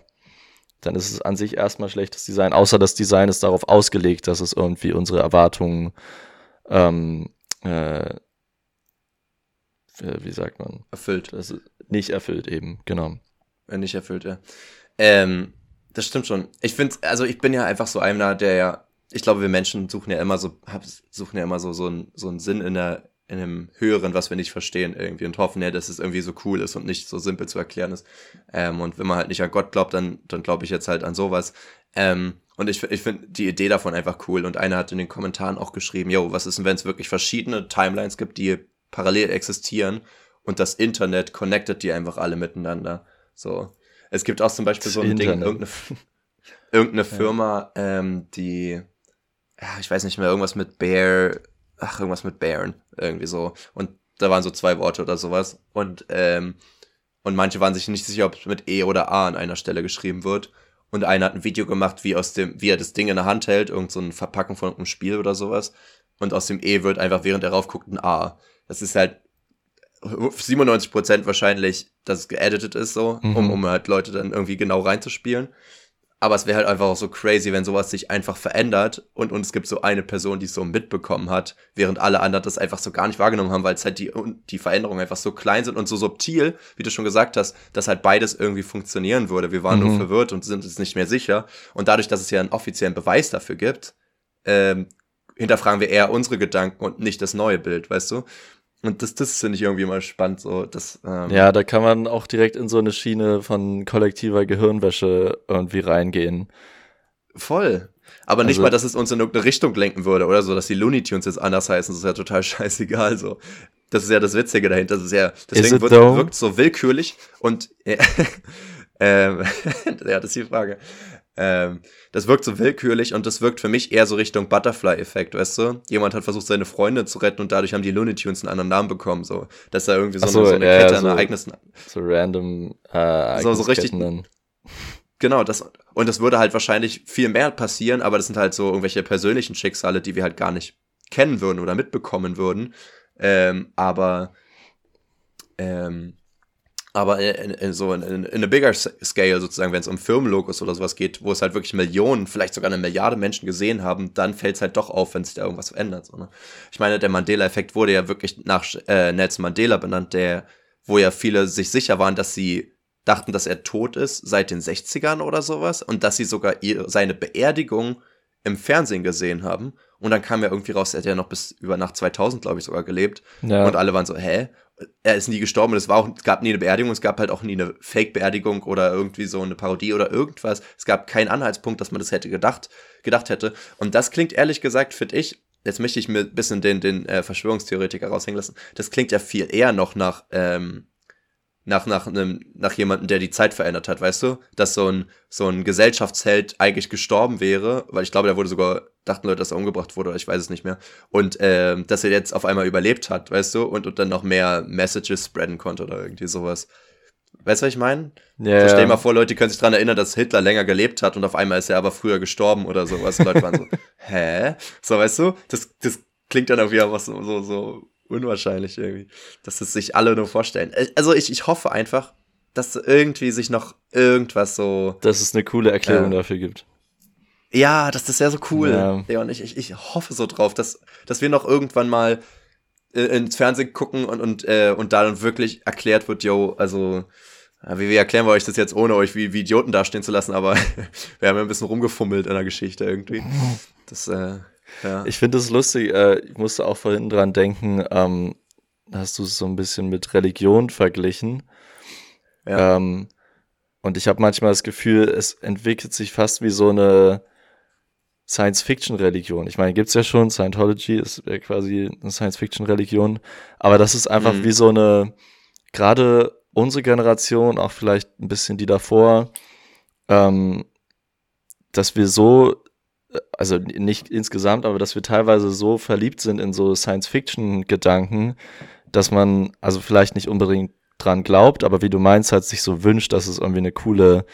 Speaker 3: dann ist es an sich erstmal schlechtes Design, außer das Design ist darauf ausgelegt, dass es irgendwie unsere Erwartungen, ähm, äh, wie sagt man,
Speaker 2: erfüllt.
Speaker 3: das nicht erfüllt eben, genau.
Speaker 2: Wenn nicht erfüllt, ja. Ähm, das stimmt schon. Ich finde, also ich bin ja einfach so einer, der ja, ich glaube, wir Menschen suchen ja immer so, suchen ja immer so, so, einen, so einen Sinn in der, in einem Höheren, was wir nicht verstehen irgendwie und hoffen ja, dass es irgendwie so cool ist und nicht so simpel zu erklären ist. Ähm, und wenn man halt nicht an Gott glaubt, dann, dann glaube ich jetzt halt an sowas. Ähm, und ich, ich finde die Idee davon einfach cool. Und einer hat in den Kommentaren auch geschrieben, yo, was ist denn, wenn es wirklich verschiedene Timelines gibt, die parallel existieren und das Internet connectet die einfach alle miteinander. So. Es gibt auch zum Beispiel
Speaker 3: Das
Speaker 2: so ein Ding,
Speaker 3: Internet.
Speaker 2: irgendeine, irgendeine Firma, ähm, die, ja, ich weiß nicht mehr, irgendwas mit Bear, ach, irgendwas mit Bären, irgendwie so. Und da waren so zwei Worte oder sowas. Und, ähm, und manche waren sich nicht sicher, ob es mit E oder A an einer Stelle geschrieben wird. und einer hat ein Video gemacht, wie aus dem, wie er das Ding in der Hand hält, irgend so ein Verpacken von einem Spiel oder sowas. Und aus dem E wird einfach, während er raufguckt, ein A. Das ist halt 97% wahrscheinlich, dass es geeditet ist, so, mhm. um, um halt Leute dann irgendwie genau reinzuspielen. Aber es wäre halt einfach auch so crazy, wenn sowas sich einfach verändert und, und es gibt so eine Person, die es so mitbekommen hat, während alle anderen das einfach so gar nicht wahrgenommen haben, weil es halt die, die Veränderungen einfach so klein sind und so subtil, wie du schon gesagt hast, dass halt beides irgendwie funktionieren würde. Wir waren mhm. nur verwirrt und sind uns nicht mehr sicher. Und dadurch, dass es ja einen offiziellen Beweis dafür gibt, ähm, hinterfragen wir eher unsere Gedanken und nicht das neue Bild, weißt du? Und das, das finde ich irgendwie mal spannend. So, das,
Speaker 3: ähm ja, da kann man auch direkt in so eine Schiene von kollektiver Gehirnwäsche irgendwie reingehen.
Speaker 2: Voll. Aber also, nicht mal, dass es uns in irgendeine Richtung lenken würde oder so, dass die Looney Tunes jetzt anders heißen. Das ist ja total scheißegal. So. Das ist ja das Witzige dahinter. Das ist ja, deswegen wird, wirkt so willkürlich und ähm, ja, das ist die Frage. Ähm, das wirkt so willkürlich und das wirkt für mich eher so Richtung Butterfly-Effekt, weißt du? Jemand hat versucht, seine Freunde zu retten und dadurch haben die Looney Tunes einen anderen Namen bekommen, so. Dass da irgendwie so, so, eine, so eine ja, Kette
Speaker 3: an so,
Speaker 2: Ereignissen.
Speaker 3: So random äh,
Speaker 2: so, so richtig. Dann. Genau, das, und das würde halt wahrscheinlich viel mehr passieren, aber das sind halt so irgendwelche persönlichen Schicksale, die wir halt gar nicht kennen würden oder mitbekommen würden. Ähm, aber ähm, aber in, in, so in, in, in a bigger scale sozusagen, wenn es um Firmenlogos oder sowas geht, wo es halt wirklich Millionen, vielleicht sogar eine Milliarde Menschen gesehen haben, dann fällt es halt doch auf, wenn sich da irgendwas verändert. So, ne? Ich meine, der Mandela-Effekt wurde ja wirklich nach äh, Nelson Mandela benannt, der, wo ja viele sich sicher waren, dass sie dachten, dass er tot ist seit den 60ern oder sowas und dass sie sogar ihre, seine Beerdigung im Fernsehen gesehen haben. Und dann kam ja irgendwie raus, er hat ja noch bis über nach 2000, glaube ich, sogar gelebt. Ja. Und alle waren so, hä? Er ist nie gestorben es war auch, es gab nie eine Beerdigung, es gab halt auch nie eine Fake-Beerdigung oder irgendwie so eine Parodie oder irgendwas. Es gab keinen Anhaltspunkt, dass man das hätte gedacht, gedacht hätte. Und das klingt ehrlich gesagt, finde ich, jetzt möchte ich mir ein bisschen den, den äh, Verschwörungstheoretiker raushängen lassen, das klingt ja viel eher noch nach, ähm, nach, nach, einem, nach jemandem, der die Zeit verändert hat, weißt du? Dass so ein, so ein Gesellschaftsheld eigentlich gestorben wäre, weil ich glaube, der wurde sogar, dachten Leute, dass er umgebracht wurde, oder ich weiß es nicht mehr. Und äh, dass er jetzt auf einmal überlebt hat, weißt du? Und, und dann noch mehr Messages spreaden konnte oder irgendwie sowas. Weißt du, was ich meine? Ja, so, stell dir mal vor, Leute können sich daran erinnern, dass Hitler länger gelebt hat und auf einmal ist er aber früher gestorben oder sowas. Und Leute waren so, hä? So, weißt du? Das, das klingt dann auch wieder was so, so, so unwahrscheinlich irgendwie, dass es sich alle nur vorstellen. Äh, also ich, ich hoffe einfach, dass irgendwie sich noch irgendwas so.
Speaker 3: Dass es eine coole Erklärung äh, dafür gibt.
Speaker 2: Ja, das, das wäre so cool. Ja. ja, und ich, ich, ich hoffe so drauf, dass, dass wir noch irgendwann mal äh, ins Fernsehen gucken und, und, äh, und da dann wirklich erklärt wird, yo, also wie, wie erklären wir euch das jetzt, ohne euch wie, wie Idioten dastehen zu lassen, aber wir haben ja ein bisschen rumgefummelt in der Geschichte irgendwie. Das, äh,
Speaker 3: ja. Ich finde es lustig, äh, ich musste auch vorhin dran denken, ähm, hast du es so ein bisschen mit Religion verglichen. Ja. Ähm, und ich habe manchmal das Gefühl, es entwickelt sich fast wie so eine Science-Fiction-Religion. Ich meine, gibt's ja schon, Scientology ist ja quasi eine Science-Fiction-Religion, aber das ist einfach mhm. wie so eine, gerade unsere Generation, auch vielleicht ein bisschen die davor, ähm, dass wir so also nicht insgesamt, aber dass wir teilweise so verliebt sind in so Science-Fiction-Gedanken, dass man also vielleicht nicht unbedingt dran glaubt, aber wie du meinst, halt sich so wünscht, dass es irgendwie eine coole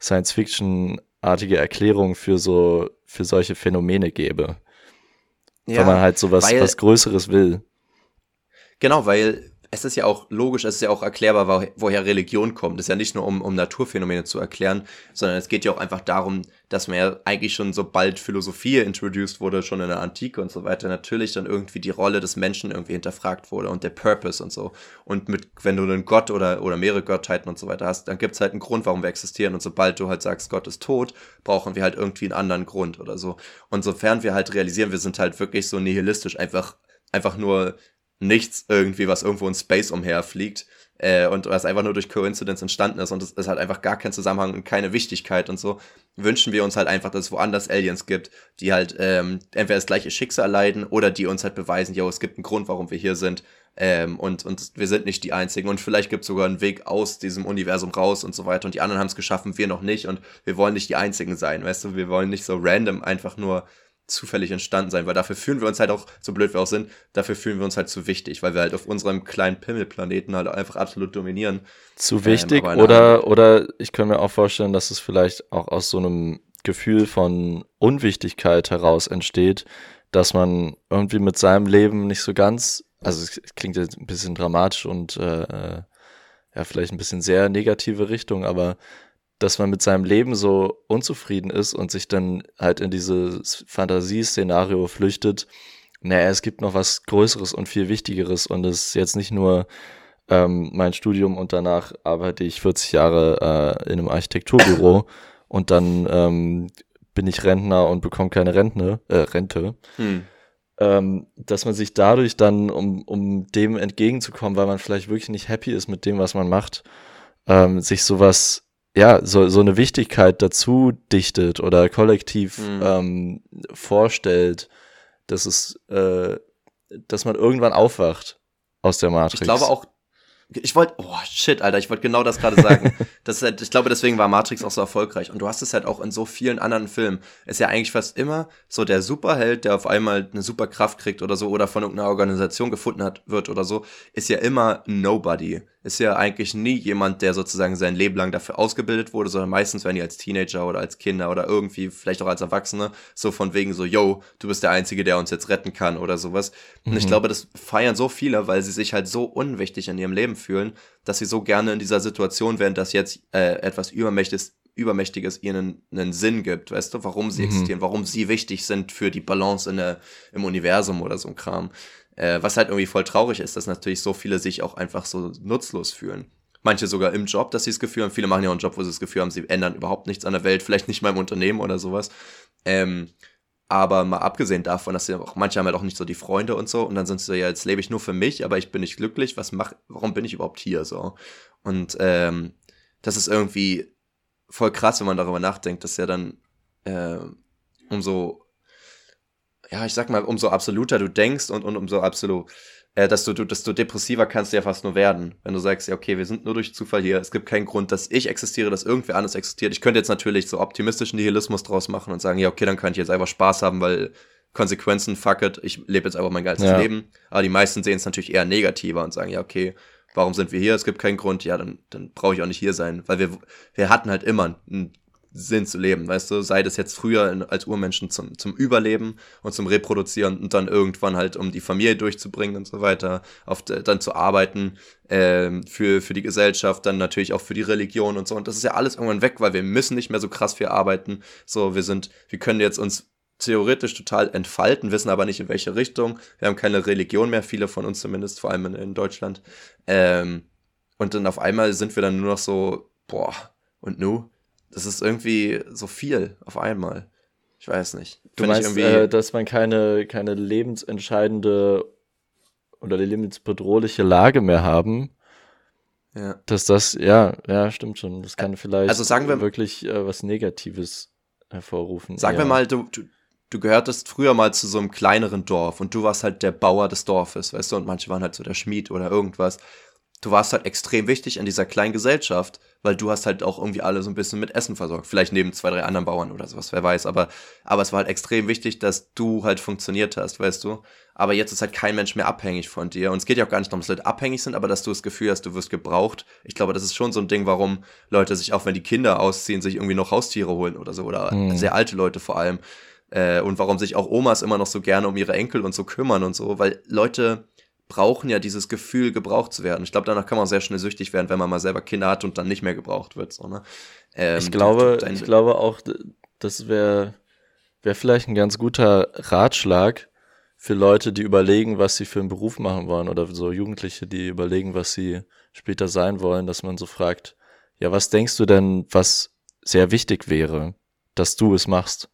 Speaker 3: Science-Fiction-artige Erklärung für so, für solche Phänomene gäbe. Ja, weil man halt so was, weil, was Größeres will.
Speaker 2: Genau, weil es ist ja auch logisch, es ist ja auch erklärbar, woher Religion kommt. Es ist ja nicht nur um, um Naturphänomene zu erklären, sondern es geht ja auch einfach darum, dass man ja eigentlich schon sobald Philosophie introduced wurde, schon in der Antike und so weiter, natürlich dann irgendwie die Rolle des Menschen irgendwie hinterfragt wurde und der Purpose und so. Und mit, wenn du einen Gott oder, oder mehrere Gottheiten und so weiter hast, dann gibt es halt einen Grund, warum wir existieren. Und sobald du halt sagst, Gott ist tot, brauchen wir halt irgendwie einen anderen Grund oder so. Und sofern wir halt realisieren, wir sind halt wirklich so nihilistisch, einfach, einfach nur nichts irgendwie, was irgendwo in Space umherfliegt äh, und was einfach nur durch Coincidence entstanden ist und es, es hat einfach gar keinen Zusammenhang und keine Wichtigkeit und so, wünschen wir uns halt einfach, dass es woanders Aliens gibt, die halt ähm, entweder das gleiche Schicksal leiden oder die uns halt beweisen, ja, es gibt einen Grund, warum wir hier sind ähm, und, und wir sind nicht die Einzigen. Und vielleicht gibt es sogar einen Weg aus diesem Universum raus und so weiter. Und die anderen haben es geschaffen, wir noch nicht. Und wir wollen nicht die Einzigen sein, weißt du, wir wollen nicht so random einfach nur zufällig entstanden sein, weil dafür fühlen wir uns halt auch, so blöd wir auch sind, dafür fühlen wir uns halt zu wichtig, weil wir halt auf unserem kleinen Pimmelplaneten halt einfach absolut dominieren.
Speaker 3: Zu wichtig ähm, oder, oder ich kann mir auch vorstellen, dass es vielleicht auch aus so einem Gefühl von Unwichtigkeit heraus entsteht, dass man irgendwie mit seinem Leben nicht so ganz, also es klingt jetzt ein bisschen dramatisch und äh, äh, ja, vielleicht ein bisschen sehr negative Richtung, aber dass man mit seinem Leben so unzufrieden ist und sich dann halt in dieses Fantasieszenario flüchtet, naja, es gibt noch was Größeres und viel Wichtigeres und es ist jetzt nicht nur ähm, mein Studium und danach arbeite ich 40 Jahre äh, in einem Architekturbüro und dann ähm, bin ich Rentner und bekomme keine Rentne, äh, Rente. Hm. Ähm, dass man sich dadurch dann, um, um dem entgegenzukommen, weil man vielleicht wirklich nicht happy ist mit dem, was man macht, ähm, sich sowas, ja, so, so eine Wichtigkeit dazu dichtet oder kollektiv hm. ähm, vorstellt, dass es, äh, dass man irgendwann aufwacht aus der Matrix.
Speaker 2: Ich glaube auch, ich wollte, oh shit, Alter, ich wollte genau das gerade sagen. das ist halt, ich glaube, deswegen war Matrix auch so erfolgreich. Und du hast es halt auch in so vielen anderen Filmen. Ist ja eigentlich fast immer so der Superheld, der auf einmal eine Superkraft kriegt oder so oder von irgendeiner Organisation gefunden hat, wird oder so, ist ja immer Nobody ist ja eigentlich nie jemand, der sozusagen sein Leben lang dafür ausgebildet wurde, sondern meistens werden die als Teenager oder als Kinder oder irgendwie, vielleicht auch als Erwachsene, so von wegen so, yo, du bist der Einzige, der uns jetzt retten kann oder sowas. Und ich mhm. glaube, das feiern so viele, weil sie sich halt so unwichtig in ihrem Leben fühlen, dass sie so gerne in dieser Situation wären, dass jetzt äh, etwas Übermächtiges Übermächtiges ihnen einen Sinn gibt, weißt du, warum sie mhm. existieren, warum sie wichtig sind für die Balance in der, im Universum oder so ein Kram. Äh, was halt irgendwie voll traurig ist, dass natürlich so viele sich auch einfach so nutzlos fühlen. Manche sogar im Job, dass sie das Gefühl haben. Viele machen ja auch einen Job, wo sie das Gefühl haben, sie ändern überhaupt nichts an der Welt, vielleicht nicht mal im Unternehmen oder sowas. Ähm, aber mal abgesehen davon, dass sie auch manche haben halt auch nicht so die Freunde und so und dann sind sie so, ja, jetzt lebe ich nur für mich, aber ich bin nicht glücklich, was mach, warum bin ich überhaupt hier so? Und ähm, das ist irgendwie voll krass, wenn man darüber nachdenkt, dass ja dann äh, umso ja, ich sag mal, umso absoluter du denkst und, und umso absolut, äh, dass du, du, desto depressiver kannst du ja fast nur werden. Wenn du sagst, ja, okay, wir sind nur durch Zufall hier, es gibt keinen Grund, dass ich existiere, dass irgendwer anders existiert. Ich könnte jetzt natürlich so optimistischen Nihilismus draus machen und sagen, ja, okay, dann kann ich jetzt einfach Spaß haben, weil Konsequenzen, fuck it, ich lebe jetzt einfach mein geiles ja. Leben. Aber die meisten sehen es natürlich eher negativer und sagen, ja, okay, warum sind wir hier? Es gibt keinen Grund, ja, dann, dann brauche ich auch nicht hier sein. Weil wir, wir hatten halt immer einen Sinn zu leben, weißt du, sei das jetzt früher in, als Urmenschen zum, zum Überleben und zum Reproduzieren und dann irgendwann halt, um die Familie durchzubringen und so weiter, auf de, dann zu arbeiten ähm, für, für die Gesellschaft, dann natürlich auch für die Religion und so. Und das ist ja alles irgendwann weg, weil wir müssen nicht mehr so krass viel arbeiten. So, wir sind, wir können jetzt uns theoretisch total entfalten, wissen aber nicht in welche Richtung. Wir haben keine Religion mehr, viele von uns zumindest, vor allem in, in Deutschland. Ähm, und dann auf einmal sind wir dann nur noch so, boah, und nu? Das ist irgendwie so viel auf einmal. Ich weiß nicht.
Speaker 3: Du Find meinst, äh, dass man keine, keine lebensentscheidende oder lebensbedrohliche Lage mehr haben? Ja. Dass das, ja, ja, stimmt schon. Das kann vielleicht
Speaker 2: also sagen wir,
Speaker 3: wirklich äh, was Negatives hervorrufen.
Speaker 2: Sagen ja. wir mal, du, du, du gehörtest früher mal zu so einem kleineren Dorf und du warst halt der Bauer des Dorfes, weißt du, und manche waren halt so der Schmied oder irgendwas du warst halt extrem wichtig in dieser kleinen Gesellschaft, weil du hast halt auch irgendwie alle so ein bisschen mit Essen versorgt. Vielleicht neben zwei, drei anderen Bauern oder sowas, wer weiß. Aber, aber es war halt extrem wichtig, dass du halt funktioniert hast, weißt du. Aber jetzt ist halt kein Mensch mehr abhängig von dir. Und es geht ja auch gar nicht darum, dass Leute abhängig sind, aber dass du das Gefühl hast, du wirst gebraucht. Ich glaube, das ist schon so ein Ding, warum Leute sich, auch wenn die Kinder ausziehen, sich irgendwie noch Haustiere holen oder so. Oder mhm. sehr alte Leute vor allem. Äh, und warum sich auch Omas immer noch so gerne um ihre Enkel und so kümmern und so. Weil Leute brauchen ja dieses Gefühl, gebraucht zu werden. Ich glaube, danach kann man sehr schnell süchtig werden, wenn man mal selber Kinder hat und dann nicht mehr gebraucht wird. So, ne?
Speaker 3: ähm, ich glaube, ich glaube auch, das wäre wär vielleicht ein ganz guter Ratschlag für Leute, die überlegen, was sie für einen Beruf machen wollen oder so Jugendliche, die überlegen, was sie später sein wollen, dass man so fragt, ja, was denkst du denn, was sehr wichtig wäre, dass du es machst?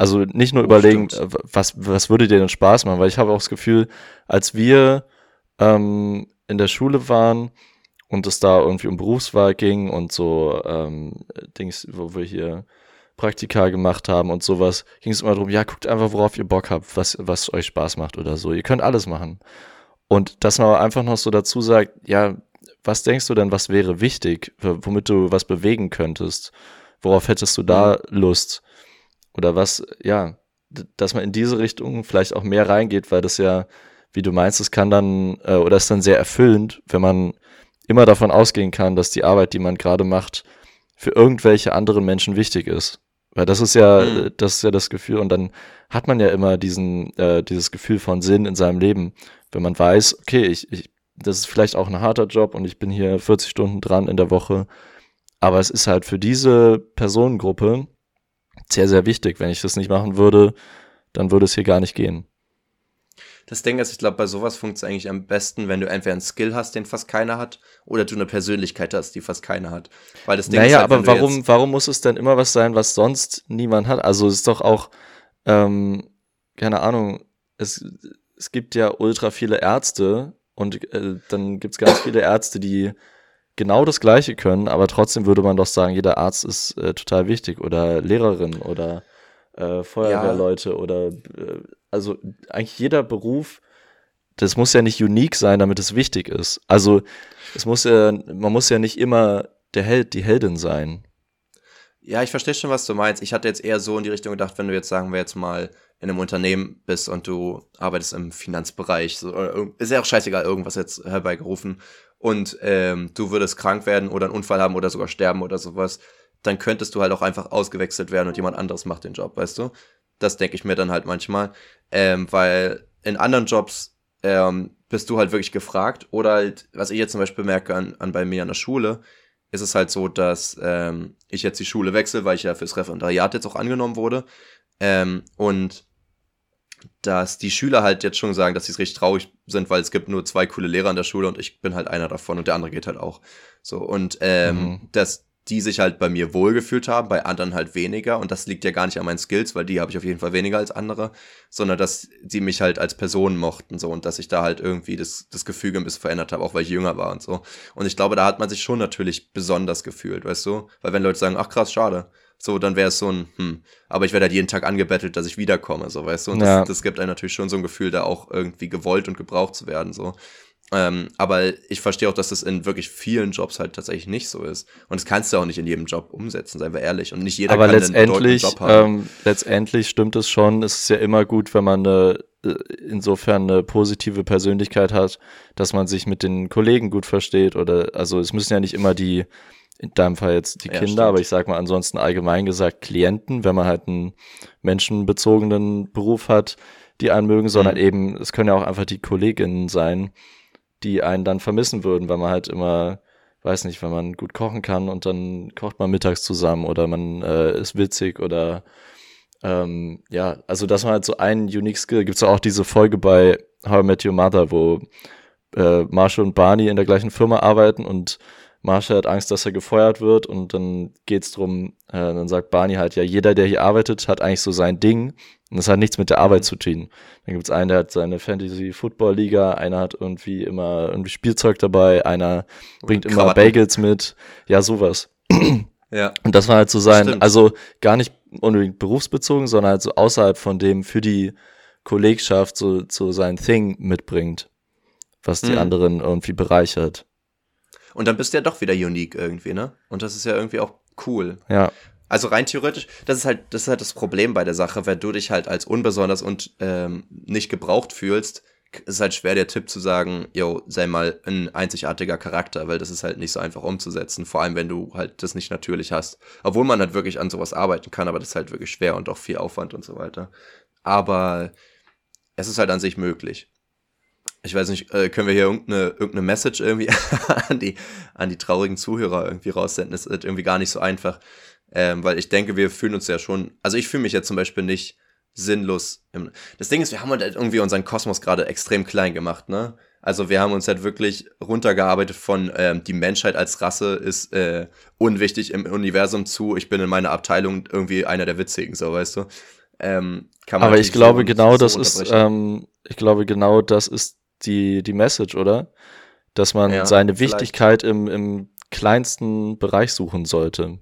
Speaker 3: Also nicht nur oh, überlegen, stimmt. was, was würde dir denn Spaß machen, weil ich habe auch das Gefühl, als wir ähm, in der Schule waren und es da irgendwie um Berufswahl ging und so ähm, Dings, wo wir hier Praktika gemacht haben und sowas, ging es immer darum, ja, guckt einfach, worauf ihr Bock habt, was, was euch Spaß macht oder so. Ihr könnt alles machen. Und dass man einfach noch so dazu sagt, ja, was denkst du denn, was wäre wichtig, womit du was bewegen könntest? Worauf hättest du da mhm. Lust? Oder was, ja, dass man in diese Richtung vielleicht auch mehr reingeht, weil das ja, wie du meinst, es kann dann äh, oder ist dann sehr erfüllend, wenn man immer davon ausgehen kann, dass die Arbeit, die man gerade macht, für irgendwelche anderen Menschen wichtig ist. Weil das ist ja, mhm. das ist ja das Gefühl, und dann hat man ja immer diesen, äh, dieses Gefühl von Sinn in seinem Leben, wenn man weiß, okay, ich, ich, das ist vielleicht auch ein harter Job und ich bin hier 40 Stunden dran in der Woche, aber es ist halt für diese Personengruppe sehr, sehr wichtig. Wenn ich das nicht machen würde, dann würde es hier gar nicht gehen.
Speaker 2: Das Ding ist, ich glaube, bei sowas funktioniert es eigentlich am besten, wenn du entweder einen Skill hast, den fast keiner hat, oder du eine Persönlichkeit hast, die fast keiner hat.
Speaker 3: Weil das Ding naja, ist halt, aber warum, warum muss es denn immer was sein, was sonst niemand hat? Also es ist doch auch, ähm, keine Ahnung, es, es gibt ja ultra viele Ärzte und äh, dann gibt es ganz viele Ärzte, die genau das Gleiche können, aber trotzdem würde man doch sagen, jeder Arzt ist äh, total wichtig oder Lehrerin oder äh, Feuerwehrleute ja. oder äh, also eigentlich jeder Beruf, das muss ja nicht unique sein, damit es wichtig ist. Also es muss ja, man muss ja nicht immer der Held, die Heldin sein.
Speaker 2: Ja, ich verstehe schon, was du meinst. Ich hatte jetzt eher so in die Richtung gedacht, wenn du jetzt sagen wir jetzt mal in einem Unternehmen bist und du arbeitest im Finanzbereich, so, ist ja auch scheißegal, irgendwas jetzt herbeigerufen und ähm, du würdest krank werden oder einen Unfall haben oder sogar sterben oder sowas, dann könntest du halt auch einfach ausgewechselt werden und jemand anderes macht den Job, weißt du? Das denke ich mir dann halt manchmal, ähm, weil in anderen Jobs ähm, bist du halt wirklich gefragt oder halt, was ich jetzt zum Beispiel merke an, an bei mir an der Schule, ist es halt so, dass ähm, ich jetzt die Schule wechsle, weil ich ja fürs Referendariat jetzt auch angenommen wurde ähm, und dass die Schüler halt jetzt schon sagen, dass sie richtig traurig sind, weil es gibt nur zwei coole Lehrer in der Schule und ich bin halt einer davon und der andere geht halt auch. So, und ähm, mhm. dass die sich halt bei mir wohlgefühlt haben, bei anderen halt weniger. Und das liegt ja gar nicht an meinen Skills, weil die habe ich auf jeden Fall weniger als andere, sondern dass sie mich halt als Person mochten so und dass ich da halt irgendwie das, das Gefüge ein bisschen verändert habe, auch weil ich jünger war und so. Und ich glaube, da hat man sich schon natürlich besonders gefühlt, weißt du? Weil wenn Leute sagen, ach krass, schade, so, dann wäre es so ein, hm, aber ich werde halt jeden Tag angebettelt, dass ich wiederkomme, so, weißt du? Und ja. das, das gibt einem natürlich schon so ein Gefühl, da auch irgendwie gewollt und gebraucht zu werden, so. Ähm, aber ich verstehe auch, dass das in wirklich vielen Jobs halt tatsächlich nicht so ist. Und das kannst du auch nicht in jedem Job umsetzen, seien wir ehrlich. Und nicht jeder
Speaker 3: aber kann letztendlich, einen Job haben. Ähm, letztendlich stimmt es schon. Es ist ja immer gut, wenn man eine, äh, insofern eine positive Persönlichkeit hat, dass man sich mit den Kollegen gut versteht. Oder also es müssen ja nicht immer die, in deinem Fall jetzt die ja, Kinder, stimmt. aber ich sag mal ansonsten allgemein gesagt Klienten, wenn man halt einen menschenbezogenen Beruf hat, die einen mögen, sondern mhm. eben, es können ja auch einfach die Kolleginnen sein die einen dann vermissen würden, weil man halt immer, weiß nicht, wenn man gut kochen kann und dann kocht man mittags zusammen oder man äh, ist witzig oder ähm, ja, also das war halt so ein Unique Skill. Gibt's auch diese Folge bei How I Met Your Mother, wo äh, Marshall und Barney in der gleichen Firma arbeiten und Marshall hat Angst, dass er gefeuert wird und dann geht's drum, äh, dann sagt Barney halt, ja, jeder, der hier arbeitet, hat eigentlich so sein Ding und das hat nichts mit der Arbeit zu tun. Dann gibt's einen, der hat seine Fantasy-Football-Liga, einer hat irgendwie immer irgendwie Spielzeug dabei, einer bringt immer. Bagels mit, ja, sowas. Ja. Und das war halt so sein, also gar nicht unbedingt berufsbezogen, sondern halt so außerhalb von dem für die Kollegschaft so, so sein Thing mitbringt, was die mhm. anderen irgendwie bereichert.
Speaker 2: Und dann bist du ja doch wieder unique irgendwie, ne? Und das ist ja irgendwie auch cool.
Speaker 3: Ja.
Speaker 2: Also rein theoretisch, das ist halt, das ist halt das Problem bei der Sache, wenn du dich halt als unbesonders und ähm, nicht gebraucht fühlst, ist halt schwer der Tipp zu sagen, yo, sei mal ein einzigartiger Charakter, weil das ist halt nicht so einfach umzusetzen, vor allem wenn du halt das nicht natürlich hast. Obwohl man halt wirklich an sowas arbeiten kann, aber das ist halt wirklich schwer und auch viel Aufwand und so weiter. Aber es ist halt an sich möglich ich weiß nicht, äh, können wir hier irgendeine, irgendeine Message irgendwie an die, an die traurigen Zuhörer irgendwie raussenden? Das ist irgendwie gar nicht so einfach. Ähm, weil ich denke, wir fühlen uns ja schon, also ich fühle mich jetzt zum Beispiel nicht sinnlos. Im, das Ding ist, wir haben halt irgendwie unseren Kosmos gerade extrem klein gemacht, ne? Also wir haben uns halt wirklich runtergearbeitet von ähm, die Menschheit als Rasse ist äh, unwichtig im Universum zu, ich bin in meiner Abteilung irgendwie einer der Witzigen, so weißt du. Ähm,
Speaker 3: Aber ich glaube genau, so das ist, ähm, ich glaube genau das ist die, die Message, oder? Dass man ja, seine Wichtigkeit im, im kleinsten Bereich suchen sollte.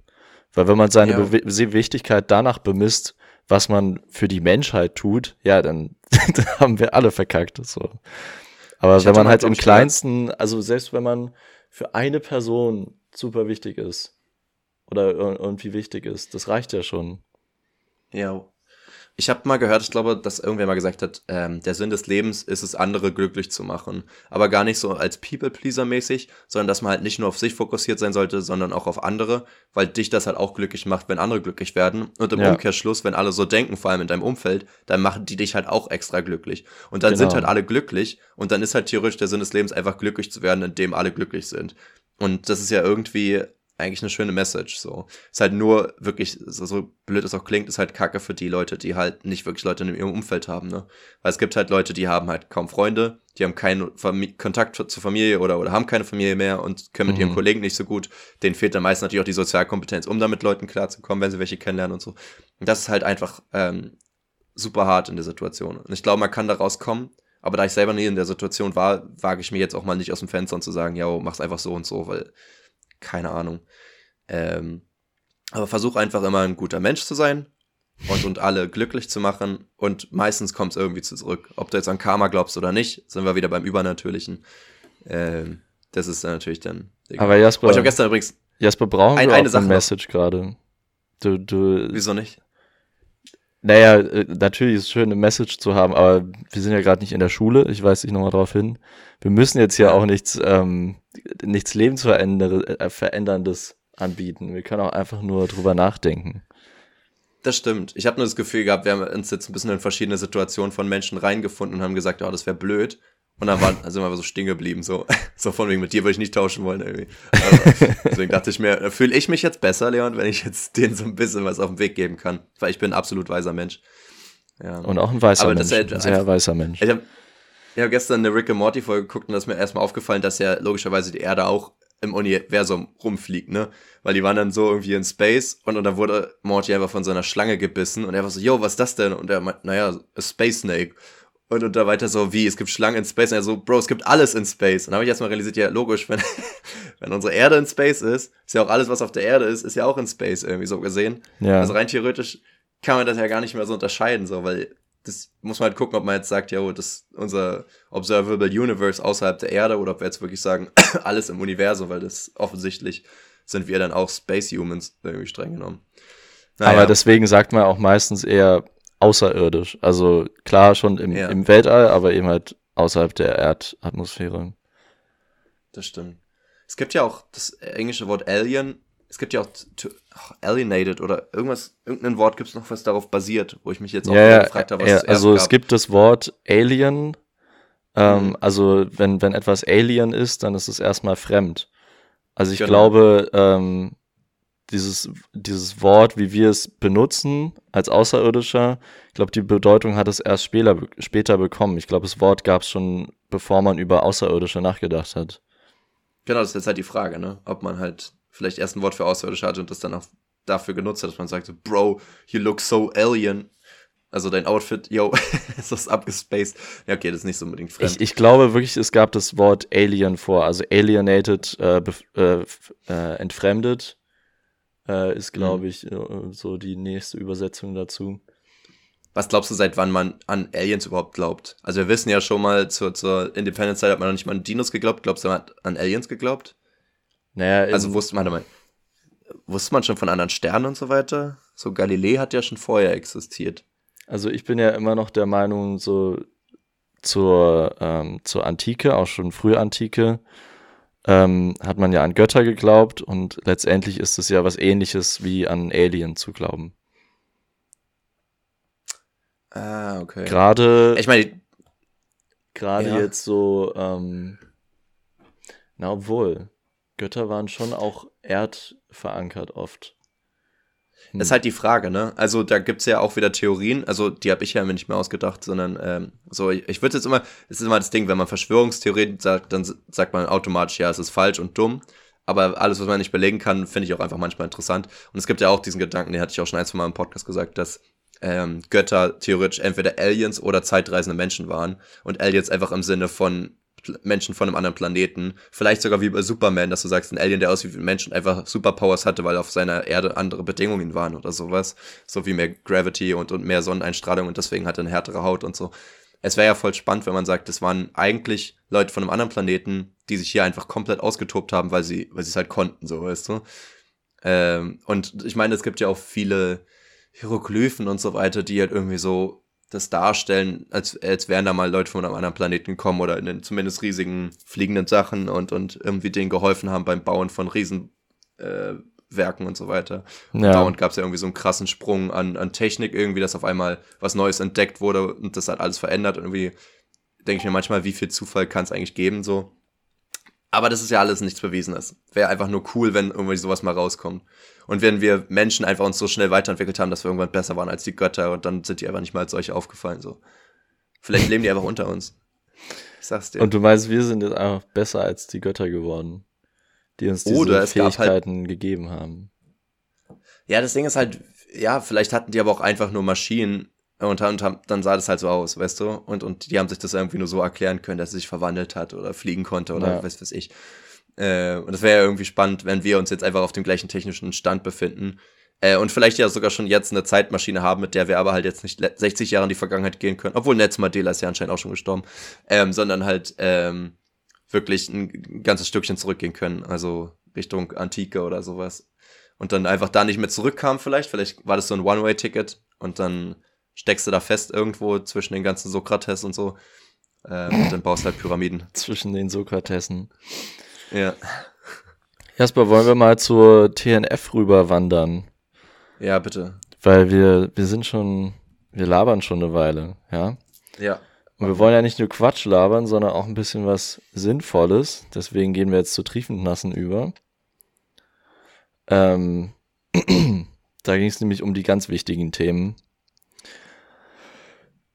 Speaker 3: Weil wenn man seine ja. Wichtigkeit danach bemisst, was man für die Menschheit tut, ja, dann, dann haben wir alle verkackt. So. Aber ich wenn man halt im kleinsten, also selbst wenn man für eine Person super wichtig ist oder irgendwie wichtig ist, das reicht ja schon.
Speaker 2: Ja, Ich habe mal gehört, ich glaube, dass irgendwer mal gesagt hat, ähm, der Sinn des Lebens ist es, andere glücklich zu machen. Aber gar nicht so als People-Pleaser-mäßig, sondern dass man halt nicht nur auf sich fokussiert sein sollte, sondern auch auf andere, weil dich das halt auch glücklich macht, wenn andere glücklich werden. Und im ja. Umkehrschluss, wenn alle so denken, vor allem in deinem Umfeld, dann machen die dich halt auch extra glücklich. Und dann genau. sind halt alle glücklich und dann ist halt theoretisch der Sinn des Lebens einfach glücklich zu werden, indem alle glücklich sind. Und das ist ja irgendwie eigentlich eine schöne Message. So ist halt nur wirklich so, blöd es auch klingt, ist halt Kacke für die Leute, die halt nicht wirklich Leute in ihrem Umfeld haben. Ne, weil es gibt halt Leute, die haben halt kaum Freunde, die haben keinen Fam Kontakt zur Familie oder oder haben keine Familie mehr und können mit mhm. ihren Kollegen nicht so gut. Denen fehlt dann meist natürlich auch die Sozialkompetenz, um da mit Leuten klarzukommen, wenn sie welche kennenlernen und so. Und das ist halt einfach ähm, super hart in der Situation. Und ich glaube, man kann da rauskommen. Aber da ich selber nie in der Situation war, wage ich mir jetzt auch mal nicht aus dem Fenster und zu sagen, ja, mach's einfach so und so, weil keine Ahnung. Ähm, aber versuch einfach immer ein guter Mensch zu sein und, und alle glücklich zu machen. Und meistens kommt es irgendwie zurück. Ob du jetzt an Karma glaubst oder nicht, sind wir wieder beim Übernatürlichen. Ähm, das ist dann natürlich dann.
Speaker 3: Aber Jasper,
Speaker 2: oh, ich habe gestern übrigens.
Speaker 3: Jasper, brauchen ein, wir eine, eine Message gerade? Du, du.
Speaker 2: Wieso nicht?
Speaker 3: Naja, äh, natürlich ist es schön, eine Message zu haben, aber wir sind ja gerade nicht in der Schule, ich weise dich nochmal darauf hin. Wir müssen jetzt ja auch nichts, ähm, nichts Lebensveränderndes äh, anbieten. Wir können auch einfach nur drüber nachdenken.
Speaker 2: Das stimmt. Ich habe nur das Gefühl gehabt, wir haben uns jetzt ein bisschen in verschiedene Situationen von Menschen reingefunden und haben gesagt, oh, das wäre blöd. Und dann waren, sind wir einfach so stehen geblieben, so, so von wegen, mit dir würde ich nicht tauschen wollen, irgendwie. Aber deswegen dachte ich mir, fühle ich mich jetzt besser, Leon, wenn ich jetzt denen so ein bisschen was auf den Weg geben kann. Weil ich bin ein absolut weiser Mensch.
Speaker 3: Ja. Und auch ein weißer Aber Mensch, ein sehr weißer Mensch.
Speaker 2: Ich habe hab gestern eine Rick and Morty Folge geguckt und da ist mir erstmal aufgefallen, dass ja logischerweise die Erde auch im Universum rumfliegt, ne? Weil die waren dann so irgendwie in Space und, und dann wurde Morty einfach von so einer Schlange gebissen und er war so, yo, was ist das denn? Und er meint, naja, a Space Snake. Und, und da weiter so, wie, es gibt Schlangen in Space. Und er so, Bro, es gibt alles in Space. Und dann habe ich erstmal realisiert, ja, logisch, wenn, wenn unsere Erde in Space ist, ist ja auch alles, was auf der Erde ist, ist ja auch in Space irgendwie so gesehen. Ja. Also rein theoretisch kann man das ja gar nicht mehr so unterscheiden, so, weil das muss man halt gucken, ob man jetzt sagt, ja, das ist unser Observable Universe außerhalb der Erde oder ob wir jetzt wirklich sagen, alles im Universum, weil das offensichtlich sind wir dann auch Space Humans irgendwie streng genommen.
Speaker 3: Naja. Aber deswegen sagt man auch meistens eher außerirdisch. Also klar schon im, ja. im Weltall, aber eben halt außerhalb der Erdatmosphäre.
Speaker 2: Das stimmt. Es gibt ja auch das englische Wort Alien. Es gibt ja auch to, oh, alienated oder irgendwas, irgendein Wort gibt es noch, was darauf basiert, wo ich mich jetzt auch
Speaker 3: ja, gefragt habe, was ja, es Also gab. es gibt das Wort Alien. Ähm, mhm. Also wenn, wenn etwas Alien ist, dann ist es erstmal fremd. Also ich genau. glaube, ähm, dieses, dieses Wort, wie wir es benutzen als Außerirdischer, ich glaube, die Bedeutung hat es erst später, später bekommen. Ich glaube, das Wort gab es schon, bevor man über Außerirdische nachgedacht hat.
Speaker 2: Genau, das ist jetzt halt die Frage, ne? Ob man halt vielleicht erst ein Wort für Außerirdische hatte und das dann auch dafür genutzt hat, dass man sagt, so, Bro, you look so alien. Also dein Outfit, yo, ist das abgespaced. Ja, okay, das ist nicht so unbedingt fremd.
Speaker 3: Ich, ich glaube wirklich, es gab das Wort Alien vor, also alienated, äh, äh, äh, entfremdet äh, ist, glaube mhm. ich, äh, so die nächste Übersetzung dazu.
Speaker 2: Was glaubst du, seit wann man an Aliens überhaupt glaubt? Also wir wissen ja schon mal, zur, zur Independence-Zeit hat man noch nicht mal an Dinos geglaubt. Glaubst du, man hat an Aliens geglaubt? Naja, also wusste man, mal, wusste man schon von anderen Sternen und so weiter? So Galilei hat ja schon vorher existiert.
Speaker 3: Also ich bin ja immer noch der Meinung, so zur, ähm, zur Antike, auch schon frühe Antike, ähm, hat man ja an Götter geglaubt und letztendlich ist es ja was ähnliches wie an Alien zu glauben.
Speaker 2: Ah, okay.
Speaker 3: Gerade.
Speaker 2: Ich meine.
Speaker 3: Gerade ja. jetzt so, ähm, na, obwohl. Götter waren schon auch erdverankert oft.
Speaker 2: Das ist halt die Frage, ne? Also da gibt es ja auch wieder Theorien, also die habe ich ja nicht mehr ausgedacht, sondern ähm, so, ich, ich würde jetzt immer, es ist immer das Ding, wenn man Verschwörungstheorien sagt, dann sagt man automatisch, ja, es ist falsch und dumm. Aber alles, was man nicht belegen kann, finde ich auch einfach manchmal interessant. Und es gibt ja auch diesen Gedanken, den hatte ich auch schon ein, zwei Mal im Podcast gesagt, dass ähm, Götter theoretisch entweder Aliens oder zeitreisende Menschen waren. Und Aliens einfach im Sinne von Menschen von einem anderen Planeten. Vielleicht sogar wie bei Superman, dass du sagst, ein Alien, der aussieht wie ein Mensch und einfach Superpowers hatte, weil auf seiner Erde andere Bedingungen waren oder sowas. So wie mehr Gravity und, und mehr Sonneneinstrahlung und deswegen hat er eine härtere Haut und so. Es wäre ja voll spannend, wenn man sagt, das waren eigentlich Leute von einem anderen Planeten, die sich hier einfach komplett ausgetobt haben, weil sie, weil es halt konnten, so weißt du. Ähm, und ich meine, es gibt ja auch viele Hieroglyphen und so weiter, die halt irgendwie so das darstellen, als, als wären da mal Leute von einem anderen Planeten gekommen oder in den zumindest riesigen fliegenden Sachen und, und irgendwie denen geholfen haben beim Bauen von Riesenwerken äh, und so weiter. Und ja. dauernd gab es ja irgendwie so einen krassen Sprung an, an Technik, irgendwie, dass auf einmal was Neues entdeckt wurde und das hat alles verändert. Und irgendwie denke ich mir manchmal, wie viel Zufall kann es eigentlich geben, so. Aber das ist ja alles nichts Bewiesenes. Wäre einfach nur cool, wenn irgendwie sowas mal rauskommt. Und wenn wir Menschen einfach uns so schnell weiterentwickelt haben, dass wir irgendwann besser waren als die Götter und dann sind die einfach nicht mal als solche aufgefallen, so. Vielleicht leben die einfach unter uns.
Speaker 3: Ich sag's dir. Und du meinst, wir sind jetzt einfach besser als die Götter geworden, die uns diese
Speaker 2: Oder halt
Speaker 3: Fähigkeiten halt, gegeben haben.
Speaker 2: Ja, das Ding ist halt, ja, vielleicht hatten die aber auch einfach nur Maschinen, und, und dann sah das halt so aus, weißt du? Und, und die haben sich das irgendwie nur so erklären können, dass er sich verwandelt hat oder fliegen konnte oder ja. was weiß ich. Äh, und das wäre ja irgendwie spannend, wenn wir uns jetzt einfach auf dem gleichen technischen Stand befinden. Äh, und vielleicht ja sogar schon jetzt eine Zeitmaschine haben, mit der wir aber halt jetzt nicht 60 Jahre in die Vergangenheit gehen können. Obwohl Netz Mandela ist ja anscheinend auch schon gestorben. Ähm, sondern halt ähm, wirklich ein ganzes Stückchen zurückgehen können. Also Richtung Antike oder sowas. Und dann einfach da nicht mehr zurückkam vielleicht. Vielleicht war das so ein One-Way-Ticket und dann steckst du da fest irgendwo zwischen den ganzen Sokrates und so. Ähm, und dann baust du halt Pyramiden.
Speaker 3: Zwischen den Sokratesen.
Speaker 2: Ja.
Speaker 3: Jasper, wollen wir mal zur TNF rüber wandern?
Speaker 2: Ja, bitte.
Speaker 3: Weil wir, wir sind schon, wir labern schon eine Weile, ja?
Speaker 2: Ja.
Speaker 3: Und wir wollen ja nicht nur Quatsch labern, sondern auch ein bisschen was Sinnvolles. Deswegen gehen wir jetzt zu triefend nassen über. Ähm, da ging es nämlich um die ganz wichtigen Themen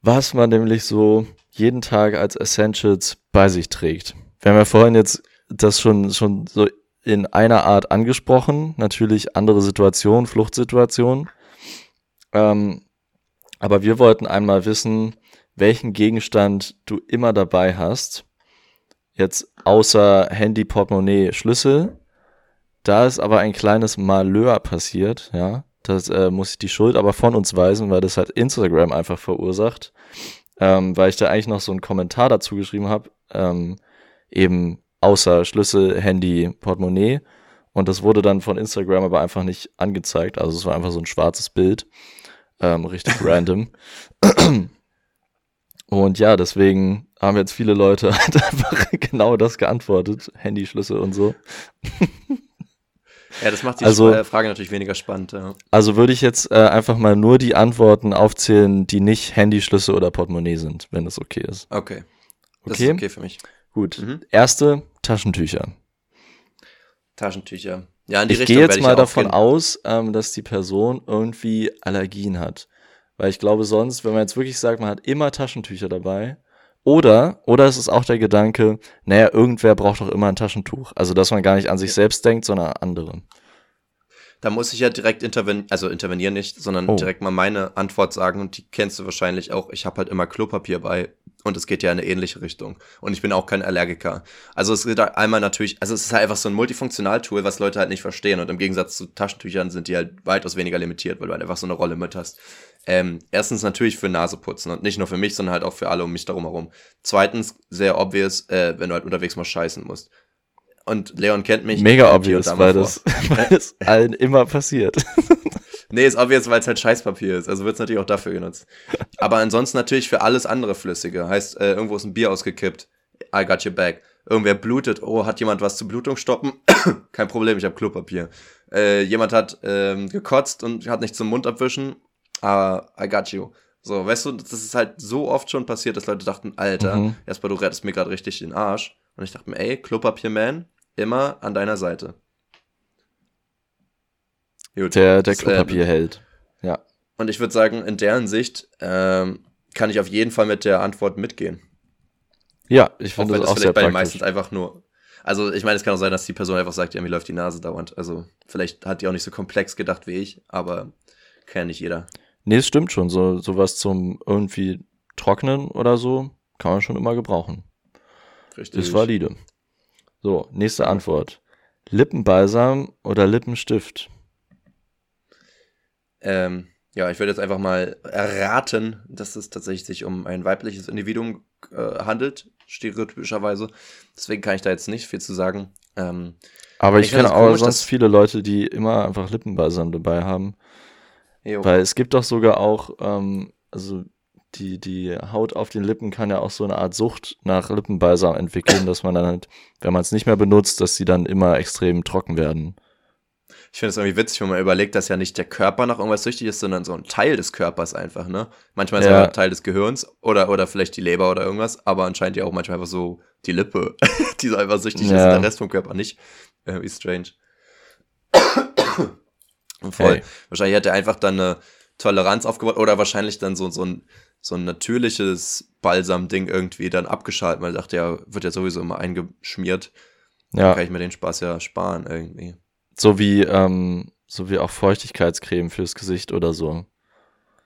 Speaker 3: was man nämlich so jeden Tag als Essentials bei sich trägt. Wir haben ja vorhin jetzt das schon, schon so in einer Art angesprochen, natürlich andere Situationen, Fluchtsituationen. Ähm, aber wir wollten einmal wissen, welchen Gegenstand du immer dabei hast. Jetzt außer Handy, Portemonnaie, Schlüssel. Da ist aber ein kleines Malheur passiert, ja. Das äh, muss ich die Schuld aber von uns weisen, weil das halt Instagram einfach verursacht. Ähm, weil ich da eigentlich noch so einen Kommentar dazu geschrieben habe, ähm, eben außer Schlüssel, Handy, Portemonnaie. Und das wurde dann von Instagram aber einfach nicht angezeigt. Also es war einfach so ein schwarzes Bild. Ähm, richtig random. Und ja, deswegen haben jetzt viele Leute halt einfach genau das geantwortet. Handy, Schlüssel und so.
Speaker 2: Ja, das macht die also, äh, Frage natürlich weniger spannend. Ja.
Speaker 3: Also würde ich jetzt äh, einfach mal nur die Antworten aufzählen, die nicht Handyschlüssel oder Portemonnaie sind, wenn das okay ist.
Speaker 2: Okay. Das okay? ist okay für mich.
Speaker 3: Gut. Mhm. Erste, Taschentücher.
Speaker 2: Taschentücher. Ja, in die
Speaker 3: ich
Speaker 2: Richtung
Speaker 3: gehe jetzt mal davon gehen. aus, ähm, dass die Person irgendwie Allergien hat. Weil ich glaube sonst, wenn man jetzt wirklich sagt, man hat immer Taschentücher dabei, oder, oder es ist auch der Gedanke, naja, irgendwer braucht doch immer ein Taschentuch. Also, dass man gar nicht an sich selbst denkt, sondern an andere.
Speaker 2: Da muss ich ja direkt intervenieren, also intervenieren nicht, sondern oh. direkt mal meine Antwort sagen und die kennst du wahrscheinlich auch. Ich habe halt immer Klopapier bei und es geht ja in eine ähnliche Richtung. Und ich bin auch kein Allergiker. Also es geht einmal natürlich, also es ist halt einfach so ein Multifunktional-Tool, was Leute halt nicht verstehen. Und im Gegensatz zu Taschentüchern sind die halt weitaus weniger limitiert, weil du halt einfach so eine Rolle mit hast. Ähm, erstens natürlich für Naseputzen und nicht nur für mich, sondern halt auch für alle um mich darum herum. Zweitens, sehr obvious, äh, wenn du halt unterwegs mal scheißen musst. Und Leon kennt mich.
Speaker 3: Mega obvious, weil das, weil das allen immer passiert.
Speaker 2: nee, ist obvious, weil es halt Scheißpapier ist. Also wird es natürlich auch dafür genutzt. Aber ansonsten natürlich für alles andere Flüssige. Heißt, äh, irgendwo ist ein Bier ausgekippt. I got your back. Irgendwer blutet. Oh, hat jemand was zur Blutung stoppen? Kein Problem, ich habe Klopapier. Äh, jemand hat ähm, gekotzt und hat nicht zum Mund abwischen aber I got you. So, weißt du, das ist halt so oft schon passiert, dass Leute dachten, Alter, mhm. erstmal du rettest mir gerade richtig den Arsch. Und ich dachte mir, ey, Klopapierman, immer an deiner Seite.
Speaker 3: Gut, der der Klopapierheld. Äh, ja.
Speaker 2: Und ich würde sagen, in deren Sicht ähm, kann ich auf jeden Fall mit der Antwort mitgehen.
Speaker 3: Ja, ich finde das, das auch
Speaker 2: sehr
Speaker 3: bei
Speaker 2: den meistens einfach nur. Also ich meine, es kann auch sein, dass die Person einfach sagt, ja, mir läuft die Nase dauernd. Also vielleicht hat die auch nicht so komplex gedacht wie ich, aber kann ja nicht jeder.
Speaker 3: Nee, es stimmt schon. So sowas zum irgendwie trocknen oder so kann man schon immer gebrauchen. Richtig. Ist valide. So, nächste Antwort. Lippenbalsam oder Lippenstift?
Speaker 2: Ähm, ja, ich würde jetzt einfach mal erraten, dass es tatsächlich sich um ein weibliches Individuum äh, handelt, stereotypischerweise. Deswegen kann ich da jetzt nicht viel zu sagen. Ähm,
Speaker 3: Aber ich, ich kenne auch sonst viele Leute, die immer einfach Lippenbalsam dabei haben. Jo. Weil es gibt doch sogar auch, ähm, also die, die Haut auf den Lippen kann ja auch so eine Art Sucht nach Lippenbalsam entwickeln, dass man dann halt, wenn man es nicht mehr benutzt, dass sie dann immer extrem trocken werden.
Speaker 2: Ich finde es irgendwie witzig, wenn man überlegt, dass ja nicht der Körper nach irgendwas süchtig ist, sondern so ein Teil des Körpers einfach, ne? Manchmal ist ja ein Teil des Gehirns oder, oder vielleicht die Leber oder irgendwas, aber anscheinend ja auch manchmal einfach so die Lippe, die so einfach süchtig ja. ist, der Rest vom Körper nicht. Irgendwie strange. Voll. Hey. Wahrscheinlich hat er einfach dann eine Toleranz aufgebaut oder wahrscheinlich dann so, so ein so ein natürliches Balsam-Ding irgendwie dann abgeschaltet, weil er dachte, ja, wird ja sowieso immer eingeschmiert. Ja. Dann kann ich mir den Spaß ja sparen irgendwie.
Speaker 3: So wie, ähm, so wie auch Feuchtigkeitscreme fürs Gesicht oder so.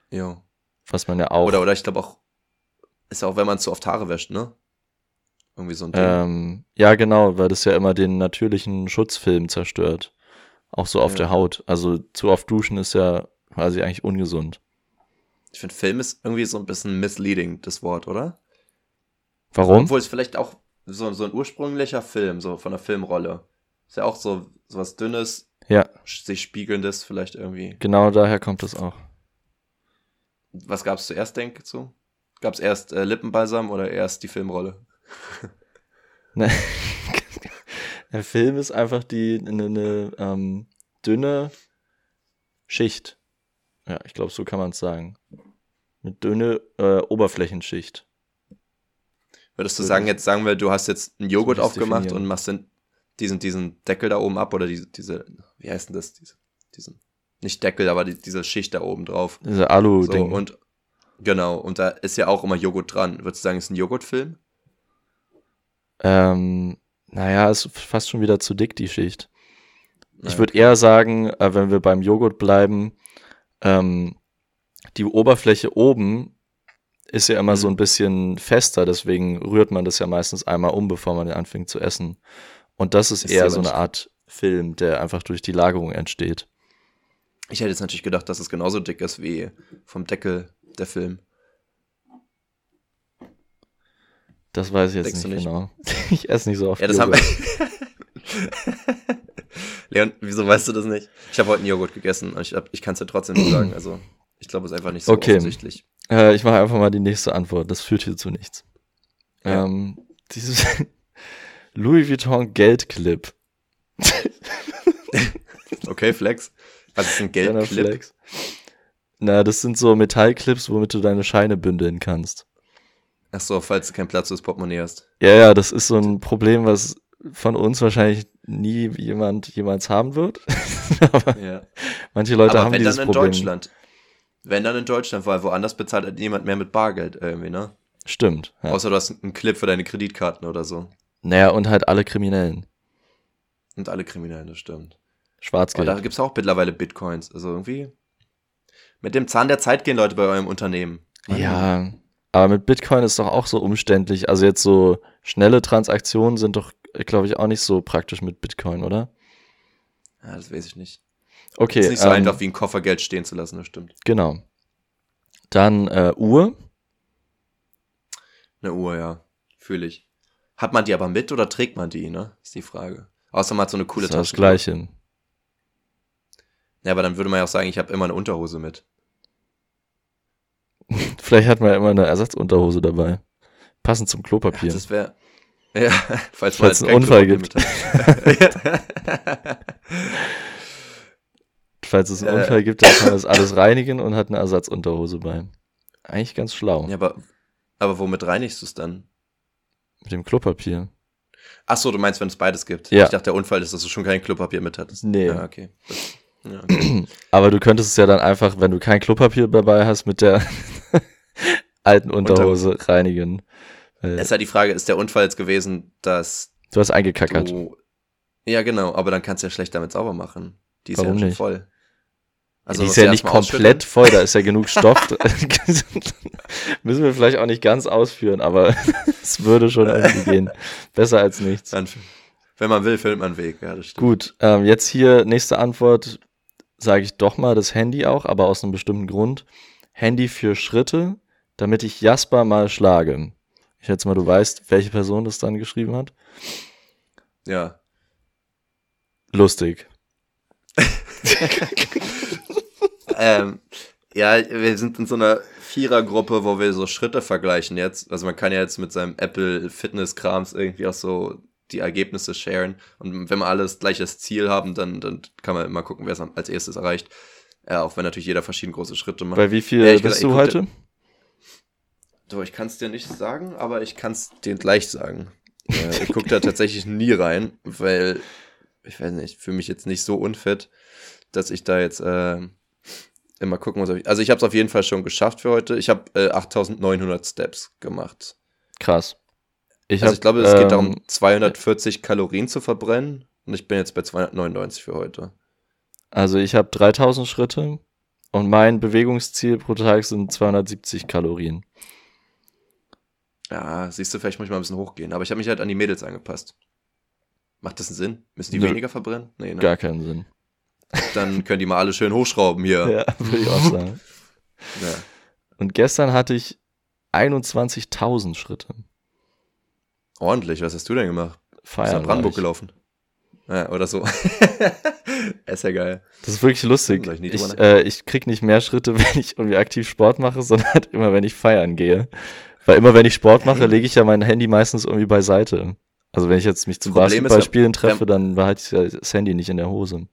Speaker 2: Ja.
Speaker 3: Was man ja auch.
Speaker 2: Oder, oder ich glaube auch, ist ja auch, wenn man zu oft Haare wäscht, ne? Irgendwie so ein
Speaker 3: Ding. Ähm, ja, genau, weil das ja immer den natürlichen Schutzfilm zerstört. Auch so auf ja. der Haut. Also zu oft duschen ist ja quasi eigentlich ungesund.
Speaker 2: Ich finde, Film ist irgendwie so ein bisschen misleading, das Wort, oder?
Speaker 3: Warum?
Speaker 2: Obwohl es vielleicht auch so, so ein ursprünglicher Film, so von der Filmrolle. Ist ja auch so, so was Dünnes,
Speaker 3: ja.
Speaker 2: sich Spiegelndes vielleicht irgendwie.
Speaker 3: Genau daher kommt es auch.
Speaker 2: Was gab es zuerst, denke du? Gab es erst äh, Lippenbalsam oder erst die Filmrolle?
Speaker 3: ne. Der Film ist einfach die eine, eine ähm, dünne Schicht. Ja, ich glaube, so kann man es sagen. Eine dünne äh, Oberflächenschicht.
Speaker 2: Würdest du sagen, jetzt sagen wir, du hast jetzt einen Joghurt aufgemacht definieren. und machst den, diesen, diesen Deckel da oben ab oder diese, diese wie heißt denn das? Diese, diesen, nicht Deckel, aber die, diese Schicht da oben drauf.
Speaker 3: Diese Alu-Ding.
Speaker 2: So, und genau, und da ist ja auch immer Joghurt dran. Würdest du sagen, ist ein Joghurtfilm?
Speaker 3: Ähm, naja, ist fast schon wieder zu dick, die Schicht. Ich würde eher sagen, äh, wenn wir beim Joghurt bleiben, ähm, die Oberfläche oben ist ja immer mhm. so ein bisschen fester, deswegen rührt man das ja meistens einmal um, bevor man anfängt zu essen. Und das ist, ist eher so eine Art Film, der einfach durch die Lagerung entsteht.
Speaker 2: Ich hätte jetzt natürlich gedacht, dass es genauso dick ist wie vom Deckel der Film.
Speaker 3: Das weiß ich jetzt nicht, nicht, genau. Ich esse nicht so oft.
Speaker 2: Ja, das haben wir. Leon, wieso weißt du das nicht? Ich habe heute einen Joghurt gegessen und ich, ich kann es ja trotzdem nicht sagen. Also, ich glaube, es ist einfach nicht so
Speaker 3: okay. offensichtlich. Äh, ich mache einfach mal die nächste Antwort. Das führt hier zu nichts. Ja. Ähm, dieses Louis Vuitton Geldclip.
Speaker 2: okay, Flex. Was ist ein Geldclip?
Speaker 3: Na, das sind so Metallclips, womit du deine Scheine bündeln kannst.
Speaker 2: Ach so, falls du keinen Platz fürs Portemonnaie hast.
Speaker 3: Ja, ja, das ist so ein Problem, was von uns wahrscheinlich nie jemand jemals haben wird. Aber ja. manche Leute Aber haben wenn dieses dann in Problem.
Speaker 2: Deutschland. Wenn dann in Deutschland, weil woanders bezahlt halt niemand mehr mit Bargeld irgendwie, ne?
Speaker 3: Stimmt.
Speaker 2: Ja. Außer du hast einen Clip für deine Kreditkarten oder so.
Speaker 3: Naja, und halt alle Kriminellen.
Speaker 2: Und alle Kriminellen, das stimmt.
Speaker 3: Schwarzgeld.
Speaker 2: Aber da gibt es auch mittlerweile Bitcoins. Also irgendwie. Mit dem Zahn der Zeit gehen Leute bei eurem Unternehmen.
Speaker 3: Ja, aber mit Bitcoin ist doch auch so umständlich. Also jetzt so schnelle Transaktionen sind doch, glaube ich, auch nicht so praktisch mit Bitcoin, oder?
Speaker 2: Ja, das weiß ich nicht.
Speaker 3: Okay.
Speaker 2: Ist nicht so ähm, einfach wie ein Koffergeld stehen zu lassen, das stimmt.
Speaker 3: Genau. Dann äh, Uhr.
Speaker 2: Eine Uhr, ja. Fühle ich. Hat man die aber mit oder trägt man die, ne? Ist die Frage. Außer man hat so eine coole
Speaker 3: das Tasche. Das Gleiche.
Speaker 2: Ja, aber dann würde man ja auch sagen, ich habe immer eine Unterhose mit.
Speaker 3: Vielleicht hat man ja immer eine Ersatzunterhose dabei. Passend zum Klopapier.
Speaker 2: Ja, das wäre. Ja,
Speaker 3: falls, falls es einen Unfall gibt. falls es einen äh, Unfall gibt, dann kann man das alles reinigen und hat eine Ersatzunterhose bei. Eigentlich ganz schlau.
Speaker 2: Ja, aber, aber womit reinigst du es dann?
Speaker 3: Mit dem Klopapier.
Speaker 2: Ach so, du meinst, wenn es beides gibt?
Speaker 3: Ja.
Speaker 2: Ich dachte, der Unfall ist, dass du schon kein Klopapier mit hattest.
Speaker 3: Nee.
Speaker 2: Ja, okay.
Speaker 3: Ja, okay. Aber du könntest es ja dann einfach, wenn du kein Klopapier dabei hast, mit der alten Unterhose Unter reinigen.
Speaker 2: Es ist halt die Frage, ist der Unfall jetzt gewesen, dass
Speaker 3: du hast eingekackert? Du,
Speaker 2: ja, genau, aber dann kannst du ja schlecht damit sauber machen. Die ist
Speaker 3: Warum
Speaker 2: ja schon
Speaker 3: nicht?
Speaker 2: voll.
Speaker 3: Also, die ist ja nicht komplett voll, da ist ja genug Stoff Müssen wir vielleicht auch nicht ganz ausführen, aber es würde schon irgendwie gehen. Besser als nichts.
Speaker 2: Wenn man will, findet man einen Weg. Ja.
Speaker 3: Gut, ähm, jetzt hier nächste Antwort sage ich doch mal das Handy auch, aber aus einem bestimmten Grund. Handy für Schritte, damit ich Jasper mal schlage. Ich schätze mal, du weißt, welche Person das dann geschrieben hat.
Speaker 2: Ja. ähm, ja, wir sind in so einer Vierergruppe, wo wir so Schritte vergleichen jetzt. Also man kann ja jetzt mit seinem Apple Fitness Krams irgendwie auch so die Ergebnisse sharen. Und wenn wir alles gleiches Ziel haben, dann, dann kann man immer gucken, wer es als erstes erreicht. Ja, auch wenn natürlich jeder verschiedene große Schritte macht.
Speaker 3: Bei wie viel
Speaker 2: Ja,
Speaker 3: bist
Speaker 2: guck-
Speaker 3: du
Speaker 2: guck
Speaker 3: heute?
Speaker 2: So, ich kann es dir nicht sagen, aber ich kann es dir gleich sagen. Äh, ich gucke da tatsächlich nie rein, weil ich weiß nicht, für mich jetzt nicht so unfit, dass ich da jetzt äh, immer gucken muss. ich- Also ich habe es auf jeden Fall schon geschafft für heute. Ich habe äh, 8900 Steps gemacht.
Speaker 3: Krass. Ich,
Speaker 2: also
Speaker 3: hab,
Speaker 2: ich glaube, es
Speaker 3: ähm,
Speaker 2: geht darum, 240 Kalorien zu verbrennen und ich bin jetzt bei 299 für heute.
Speaker 3: Also ich habe 3000 Schritte und mein Bewegungsziel pro Tag sind 270 Kalorien.
Speaker 2: Ja, siehst du, vielleicht muss ich mal ein bisschen hochgehen. Aber ich habe mich halt an die Mädels angepasst. Macht das einen Sinn? Müssen die
Speaker 3: Nö.
Speaker 2: weniger verbrennen? Nee, ne?
Speaker 3: Gar keinen Sinn.
Speaker 2: Dann können die mal alle schön hochschrauben hier.
Speaker 3: Ja, würde ich auch sagen.
Speaker 2: Ja.
Speaker 3: Und gestern hatte ich 21.000 Schritte.
Speaker 2: Ordentlich, was hast du denn gemacht? Bist
Speaker 3: Feiern.
Speaker 2: nach Brandenburg
Speaker 3: ich.
Speaker 2: gelaufen. Ja, oder so. ist ja geil.
Speaker 3: Das ist wirklich lustig.
Speaker 2: Ich
Speaker 3: Ich, äh, ich krieg nicht mehr Schritte, wenn ich irgendwie aktiv Sport mache, sondern halt immer, wenn ich feiern gehe. Weil immer, wenn ich Sport mache, lege ich ja mein Handy meistens irgendwie beiseite. Also wenn ich jetzt mich zum
Speaker 2: Problem ist ja,
Speaker 3: Basketballspielen treffe, dann behalte ich ja das Handy nicht in der Hose.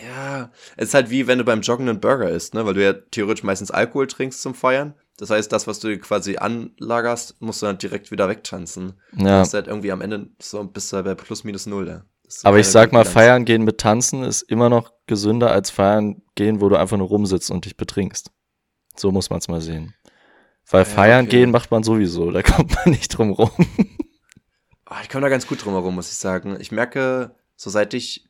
Speaker 2: Ja, es ist halt wie wenn du beim Joggen einen Burger isst, ne? Weil du ja theoretisch meistens Alkohol trinkst zum Feiern. Das heißt, das, was du quasi anlagerst, musst du dann direkt wieder wegtanzen.
Speaker 3: Ja.
Speaker 2: Das ist halt irgendwie am Ende so bist du bei plus minus null. Ja.
Speaker 3: Aber ich sag mal, feiern gehen mit Tanzen ist immer noch gesünder als feiern gehen, wo du einfach nur rumsitzt und dich betrinkst. So muss man es mal sehen. Weil
Speaker 2: Ja,
Speaker 3: feiern
Speaker 2: okay.
Speaker 3: gehen macht man sowieso, da kommt man nicht drum rum.
Speaker 2: Ah, ich komme da ganz gut drum herum, muss ich sagen. Ich merke, so seit ich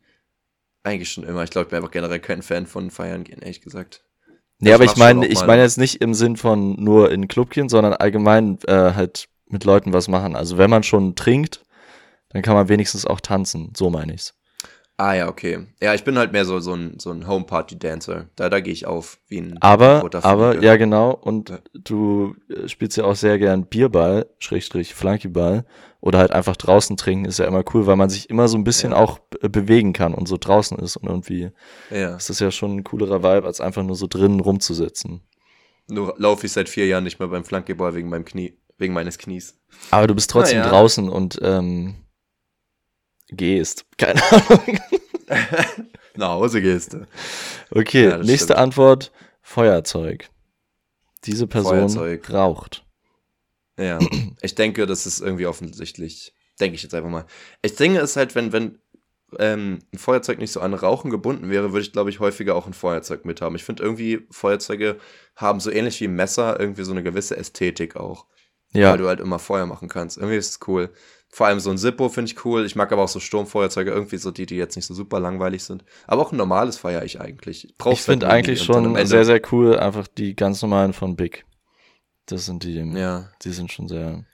Speaker 2: eigentlich schon immer, ich glaube, ich bin einfach generell kein Fan von Feiern gehen, ehrlich gesagt.
Speaker 3: Nee,
Speaker 2: Ich
Speaker 3: aber ich meine, ich meine jetzt nicht im Sinn von nur in Club gehen, sondern allgemein äh, halt mit Leuten was machen. Also wenn man schon trinkt, dann kann man wenigstens auch tanzen. So meine ich's.
Speaker 2: Ah ja, okay. Ja, ich bin halt mehr so, so ein, so ein Home-Party-Dancer. Da, da gehe ich auf, wie ein
Speaker 3: Aber, aber,
Speaker 2: Fliege.
Speaker 3: ja genau. Und
Speaker 2: Ja.
Speaker 3: du äh, spielst ja auch sehr gern Bierball, Schrägstrich Flankyball. Oder halt einfach draußen trinken ist ja immer cool, weil man sich immer so ein bisschen
Speaker 2: Ja.
Speaker 3: auch be- bewegen kann und so draußen ist. Und irgendwie
Speaker 2: Ja,
Speaker 3: ist das ja schon ein coolerer Vibe, als einfach nur so drinnen rumzusitzen.
Speaker 2: nur laufe ich seit vier Jahren nicht mehr beim Flankeball wegen meinem Knie, wegen meines Knies.
Speaker 3: Aber du bist trotzdem
Speaker 2: ja.
Speaker 3: draußen und ähm, gehst. Keine Ahnung.
Speaker 2: Nach Hause gehst du.
Speaker 3: Okay,
Speaker 2: Ja,
Speaker 3: nächste
Speaker 2: stimmt.
Speaker 3: Antwort: Feuerzeug. Diese Person
Speaker 2: Feuerzeug.
Speaker 3: raucht.
Speaker 2: Ja, ich denke, das ist irgendwie offensichtlich. Denke ich jetzt einfach mal. Das Ding ist halt, wenn, wenn ähm, ein Feuerzeug nicht so an Rauchen gebunden wäre, würde ich, glaube ich, häufiger auch ein Feuerzeug mit haben. Ich finde irgendwie, Feuerzeuge haben so ähnlich wie Messer irgendwie so eine gewisse Ästhetik auch.
Speaker 3: Ja,
Speaker 2: Weil du halt immer Feuer machen kannst. Irgendwie ist es cool. Vor allem so ein Zippo finde ich cool. Ich mag aber auch so Sturmfeuerzeuge, irgendwie so die, die jetzt nicht so super langweilig sind. Aber auch ein normales feiere ich eigentlich.
Speaker 3: ich
Speaker 2: brauch's
Speaker 3: finde
Speaker 2: halt
Speaker 3: eigentlich schon sehr, sehr cool einfach die ganz normalen von Big. Das sind die,
Speaker 2: Ja.
Speaker 3: die sind schon sehr,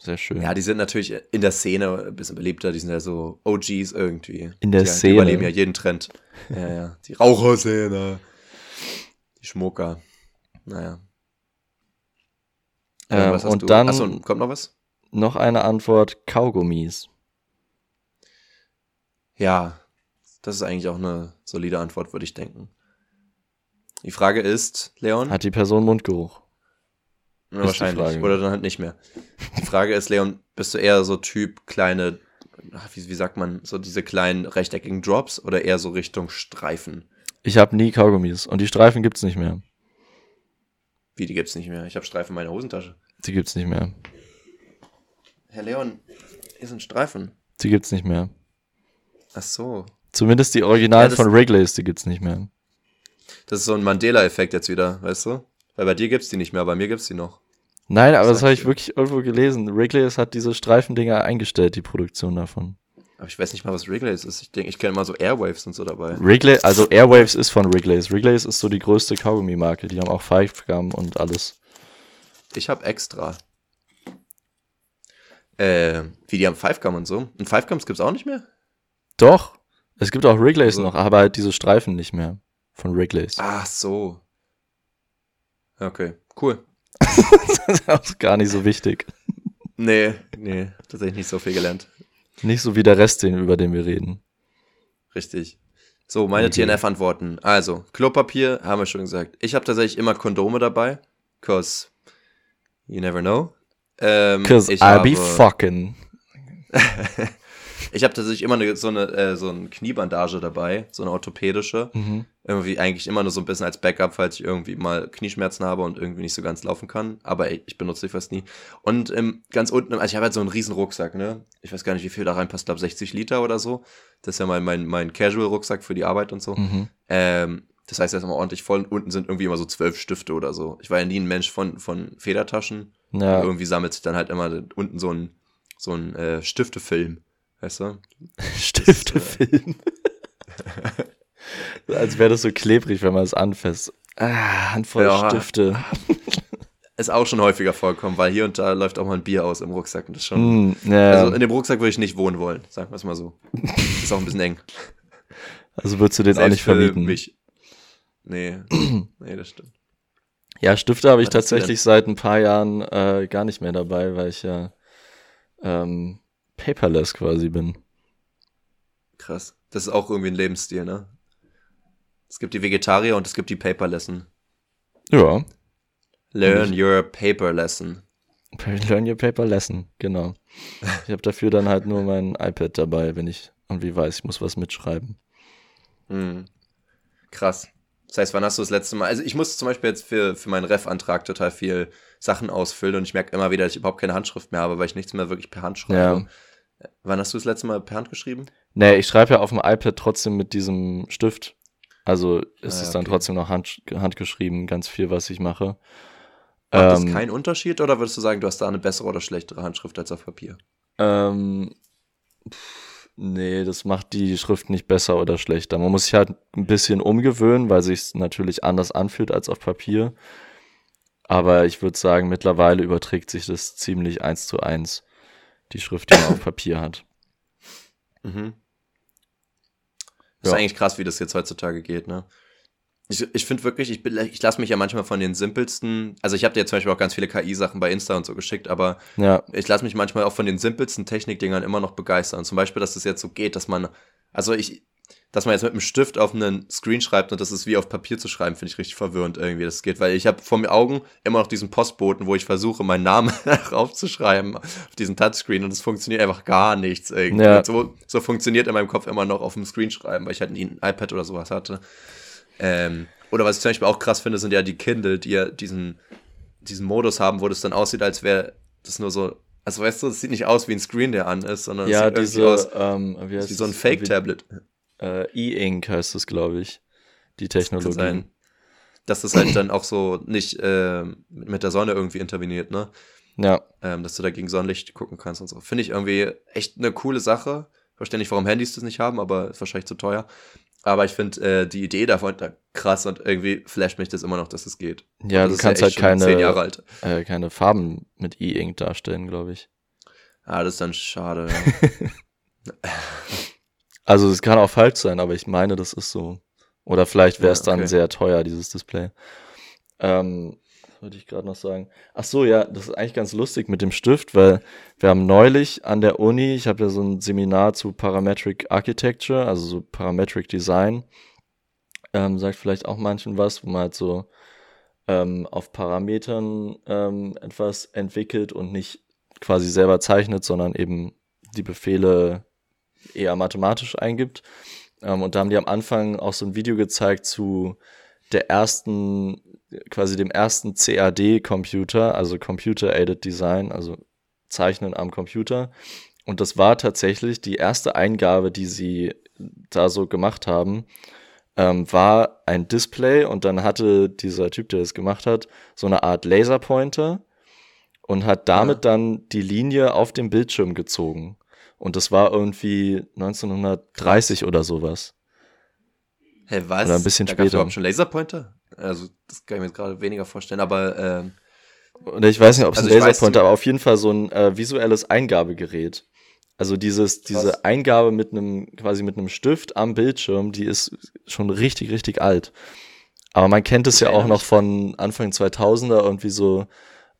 Speaker 3: sehr schön.
Speaker 2: Ja, die sind natürlich in der Szene ein bisschen beliebter, die sind ja so OGs irgendwie.
Speaker 3: In der
Speaker 2: die,
Speaker 3: Szene.
Speaker 2: Die überleben ja jeden Trend. Ja, ja. Die Raucherszene. Die Schmucker. Naja. Äh,
Speaker 3: Ähm,
Speaker 2: was hast
Speaker 3: und
Speaker 2: du?
Speaker 3: dann-
Speaker 2: Achso, kommt noch was?
Speaker 3: Noch eine Antwort: Kaugummis.
Speaker 2: Ja, das ist eigentlich auch eine solide Antwort, würde ich denken. Die Frage ist, Leon,
Speaker 3: Hat die Person Mundgeruch?
Speaker 2: Ja, wahrscheinlich, oder dann halt nicht mehr. Die Frage ist, Leon, bist du eher so Typ kleine, wie, wie sagt man, so diese kleinen rechteckigen Drops oder eher so Richtung Streifen?
Speaker 3: Ich habe nie Kaugummis und die Streifen gibt's nicht mehr.
Speaker 2: Wie, die gibt's nicht mehr. Ich habe Streifen in meiner Hosentasche.
Speaker 3: Die gibt's nicht mehr.
Speaker 2: Herr Leon, hier sind Streifen.
Speaker 3: Die gibt's nicht mehr.
Speaker 2: Ach so.
Speaker 3: Zumindest die Originalen
Speaker 2: Ja, das-
Speaker 3: von Wrigley's, die gibt's nicht mehr.
Speaker 2: Das ist so ein Mandela-Effekt jetzt wieder, weißt du? Weil bei dir gibt's die nicht mehr, bei mir gibt's die noch.
Speaker 3: Nein, aber das
Speaker 2: Sag
Speaker 3: habe
Speaker 2: ich
Speaker 3: wirklich irgendwo gelesen. Wrigley's hat diese Streifendinger eingestellt, die Produktion davon.
Speaker 2: Aber ich weiß nicht mal, was Wrigley's ist. Ich denke, ich kenne immer so Airwaves und so dabei.
Speaker 3: Wrigley, also Airwaves ist von Wrigley's. Wrigley's ist so die größte Kaugummi-Marke. Die haben auch Five Gum und alles.
Speaker 2: Ich habe extra. Äh, wie die haben Five Gum und so. Und Five Gums gibt's auch nicht mehr?
Speaker 3: Doch, es gibt auch Wrigley's
Speaker 2: Also-
Speaker 3: noch, aber halt diese Streifen nicht mehr von Wrigley's.
Speaker 2: Ach so. Okay, cool.
Speaker 3: das ist auch gar nicht so wichtig.
Speaker 2: Nee, nee, tatsächlich nicht so viel gelernt.
Speaker 3: Nicht so wie der Rest, den, über den wir reden.
Speaker 2: Richtig. So, meine okay. TNF-Antworten. Also, Klopapier, haben wir schon gesagt. Ich habe tatsächlich immer Kondome dabei, cause you never know.
Speaker 3: Ähm, cause I'll habe, be fucking.
Speaker 2: ich habe tatsächlich immer eine, so eine äh, so eine Kniebandage dabei, so eine orthopädische. Mhm. Irgendwie eigentlich immer nur so ein bisschen als Backup, falls ich irgendwie mal Knieschmerzen habe und irgendwie nicht so ganz laufen kann. Aber ey, ich benutze die fast nie. Und ähm, ganz unten, also ich habe halt so einen riesen Rucksack, ne? Ich weiß gar nicht, wie viel da reinpasst, glaube 60 Liter oder so. Das ist ja mein, mein, mein Casual-Rucksack für die Arbeit und so. Mhm. Ähm, das heißt, er ist immer ordentlich voll und unten sind irgendwie immer so zwölf Stifte oder so. Ich war ja nie ein Mensch von, von Federtaschen. Ja. Irgendwie sammelt sich dann halt immer unten so ein, so ein äh, Stiftefilm. Weißt du?
Speaker 3: Stiftefilm. Als wäre das so klebrig, wenn man es anfasst. Ah, Handvoll ja. Stifte.
Speaker 2: Ist auch schon häufiger vorkommen, weil hier und da läuft auch mal ein Bier aus im Rucksack und das schon. Mm, ja. Also in dem Rucksack würde ich nicht wohnen wollen, sagen wir es mal so. Ist auch ein bisschen eng.
Speaker 3: Also würdest du den Selbst auch nicht vermieten? Mich.
Speaker 2: Nee, nee, das stimmt.
Speaker 3: Ja, Stifte habe ich tatsächlich seit ein paar Jahren äh, gar nicht mehr dabei, weil ich ja ähm, paperless quasi bin.
Speaker 2: Krass. Das ist auch irgendwie ein Lebensstil, ne? Es gibt die Vegetarier und es gibt die Paper Lesson.
Speaker 3: Ja.
Speaker 2: Learn your paper lesson.
Speaker 3: Learn your paper lesson, genau. Ich habe dafür dann halt nur mein iPad dabei, wenn ich irgendwie weiß, ich muss was mitschreiben.
Speaker 2: Hm. Krass. Das heißt, wann hast du das letzte Mal? Also ich muss zum Beispiel jetzt für, für meinen Ref-Antrag total viel Sachen ausfüllen und ich merke immer wieder, dass ich überhaupt keine Handschrift mehr habe, weil ich nichts mehr wirklich per Hand schreibe. Ja. Wann hast du das letzte Mal per Hand geschrieben?
Speaker 3: Nee, ich schreibe ja auf dem iPad trotzdem mit diesem Stift. Also ist ah, es dann trotzdem noch hand, handgeschrieben, ganz viel, was ich mache.
Speaker 2: Macht ähm, das keinen Unterschied oder würdest du sagen, du hast da eine bessere oder schlechtere Handschrift als auf Papier?
Speaker 3: Ähm, pff, nee, das macht die Schrift nicht besser oder schlechter. Man muss sich halt ein bisschen umgewöhnen, weil sich natürlich anders anfühlt als auf Papier. Aber ich würde sagen, mittlerweile überträgt sich das ziemlich eins zu eins, die Schrift, die man auf Papier hat.
Speaker 2: Mhm. Das ja. ist eigentlich krass, wie das jetzt heutzutage geht, ne? Ich, ich finde wirklich, ich, ich lasse mich ja manchmal von den simpelsten, also ich habe dir jetzt zum Beispiel auch ganz viele KI-Sachen bei Insta und so geschickt, aber ja. ich lasse mich manchmal auch von den simpelsten Technikdingern immer noch begeistern. Zum Beispiel, dass es das jetzt so geht, dass man, also ich, dass man jetzt mit einem Stift auf einen Screen schreibt und das ist wie auf Papier zu schreiben, finde ich richtig verwirrend irgendwie, das geht, weil ich habe vor mir Augen immer noch diesen Postboten, wo ich versuche, meinen Namen aufzuschreiben auf diesen Touchscreen und es funktioniert einfach gar nichts irgendwie. Ja. So, so funktioniert in meinem Kopf immer noch auf dem Screen schreiben, weil ich halt nie ein iPad oder sowas hatte. Ähm, oder was ich zum Beispiel auch krass finde, sind ja die Kindle, die ja diesen, diesen Modus haben, wo das dann aussieht, als wäre das nur so also weißt du, es sieht nicht aus wie ein Screen, der an ist, sondern
Speaker 3: ja,
Speaker 2: es
Speaker 3: sieht diese, aus ähm, wie,
Speaker 2: wie so ein Fake-Tablet.
Speaker 3: Äh, E-Ink heißt es, glaube ich. Die Technologie. Das
Speaker 2: Dass das halt dann auch so nicht äh, mit der Sonne irgendwie interveniert, ne?
Speaker 3: Ja.
Speaker 2: Ähm, dass du da gegen Sonnenlicht gucken kannst und so. Finde ich irgendwie echt eine coole Sache. Verstehe nicht, warum Handys das nicht haben, aber ist wahrscheinlich zu teuer. Aber ich finde äh, die Idee davon da krass und irgendwie flasht mich das immer noch, dass es geht.
Speaker 3: Ja, du kannst ja halt keine, äh, keine Farben mit E-Ink darstellen, glaube ich.
Speaker 2: Ah, das ist dann schade.
Speaker 3: Ja. Also es kann auch falsch sein, aber ich meine, das ist so. Oder vielleicht wäre es ja, okay. dann sehr teuer, dieses Display. Ähm, wollte ich gerade noch sagen? Ach so, ja, das ist eigentlich ganz lustig mit dem Stift, weil wir haben neulich an der Uni, ich habe ja so ein Seminar zu Parametric Architecture, also so Parametric Design, ähm, sagt vielleicht auch manchen was, wo man halt so ähm, auf Parametern ähm, etwas entwickelt und nicht quasi selber zeichnet, sondern eben die Befehle eher mathematisch eingibt. Ähm, und da haben die am Anfang auch so ein Video gezeigt zu der ersten, quasi dem ersten CAD-Computer, also Computer Aided Design, also Zeichnen am Computer. Und das war tatsächlich die erste Eingabe, die sie da so gemacht haben, ähm, war ein Display und dann hatte dieser Typ, der das gemacht hat, so eine Art Laserpointer und hat damit ja. dann die Linie auf dem Bildschirm gezogen. Und das war irgendwie 1930 oder sowas.
Speaker 2: Hä, hey, was?
Speaker 3: Oder ein bisschen
Speaker 2: da
Speaker 3: später.
Speaker 2: Gab's schon Laserpointer? Also, das kann ich mir jetzt gerade weniger vorstellen, aber. Ähm,
Speaker 3: Oder ich weiß nicht, ob es also ein Laserpointer, aber auf jeden Fall so ein äh, visuelles Eingabegerät. Also dieses, diese was? Eingabe mit einem, quasi mit einem Stift am Bildschirm, die ist schon richtig, richtig alt. Aber man kennt es ja auch noch von Anfang 2000er irgendwie so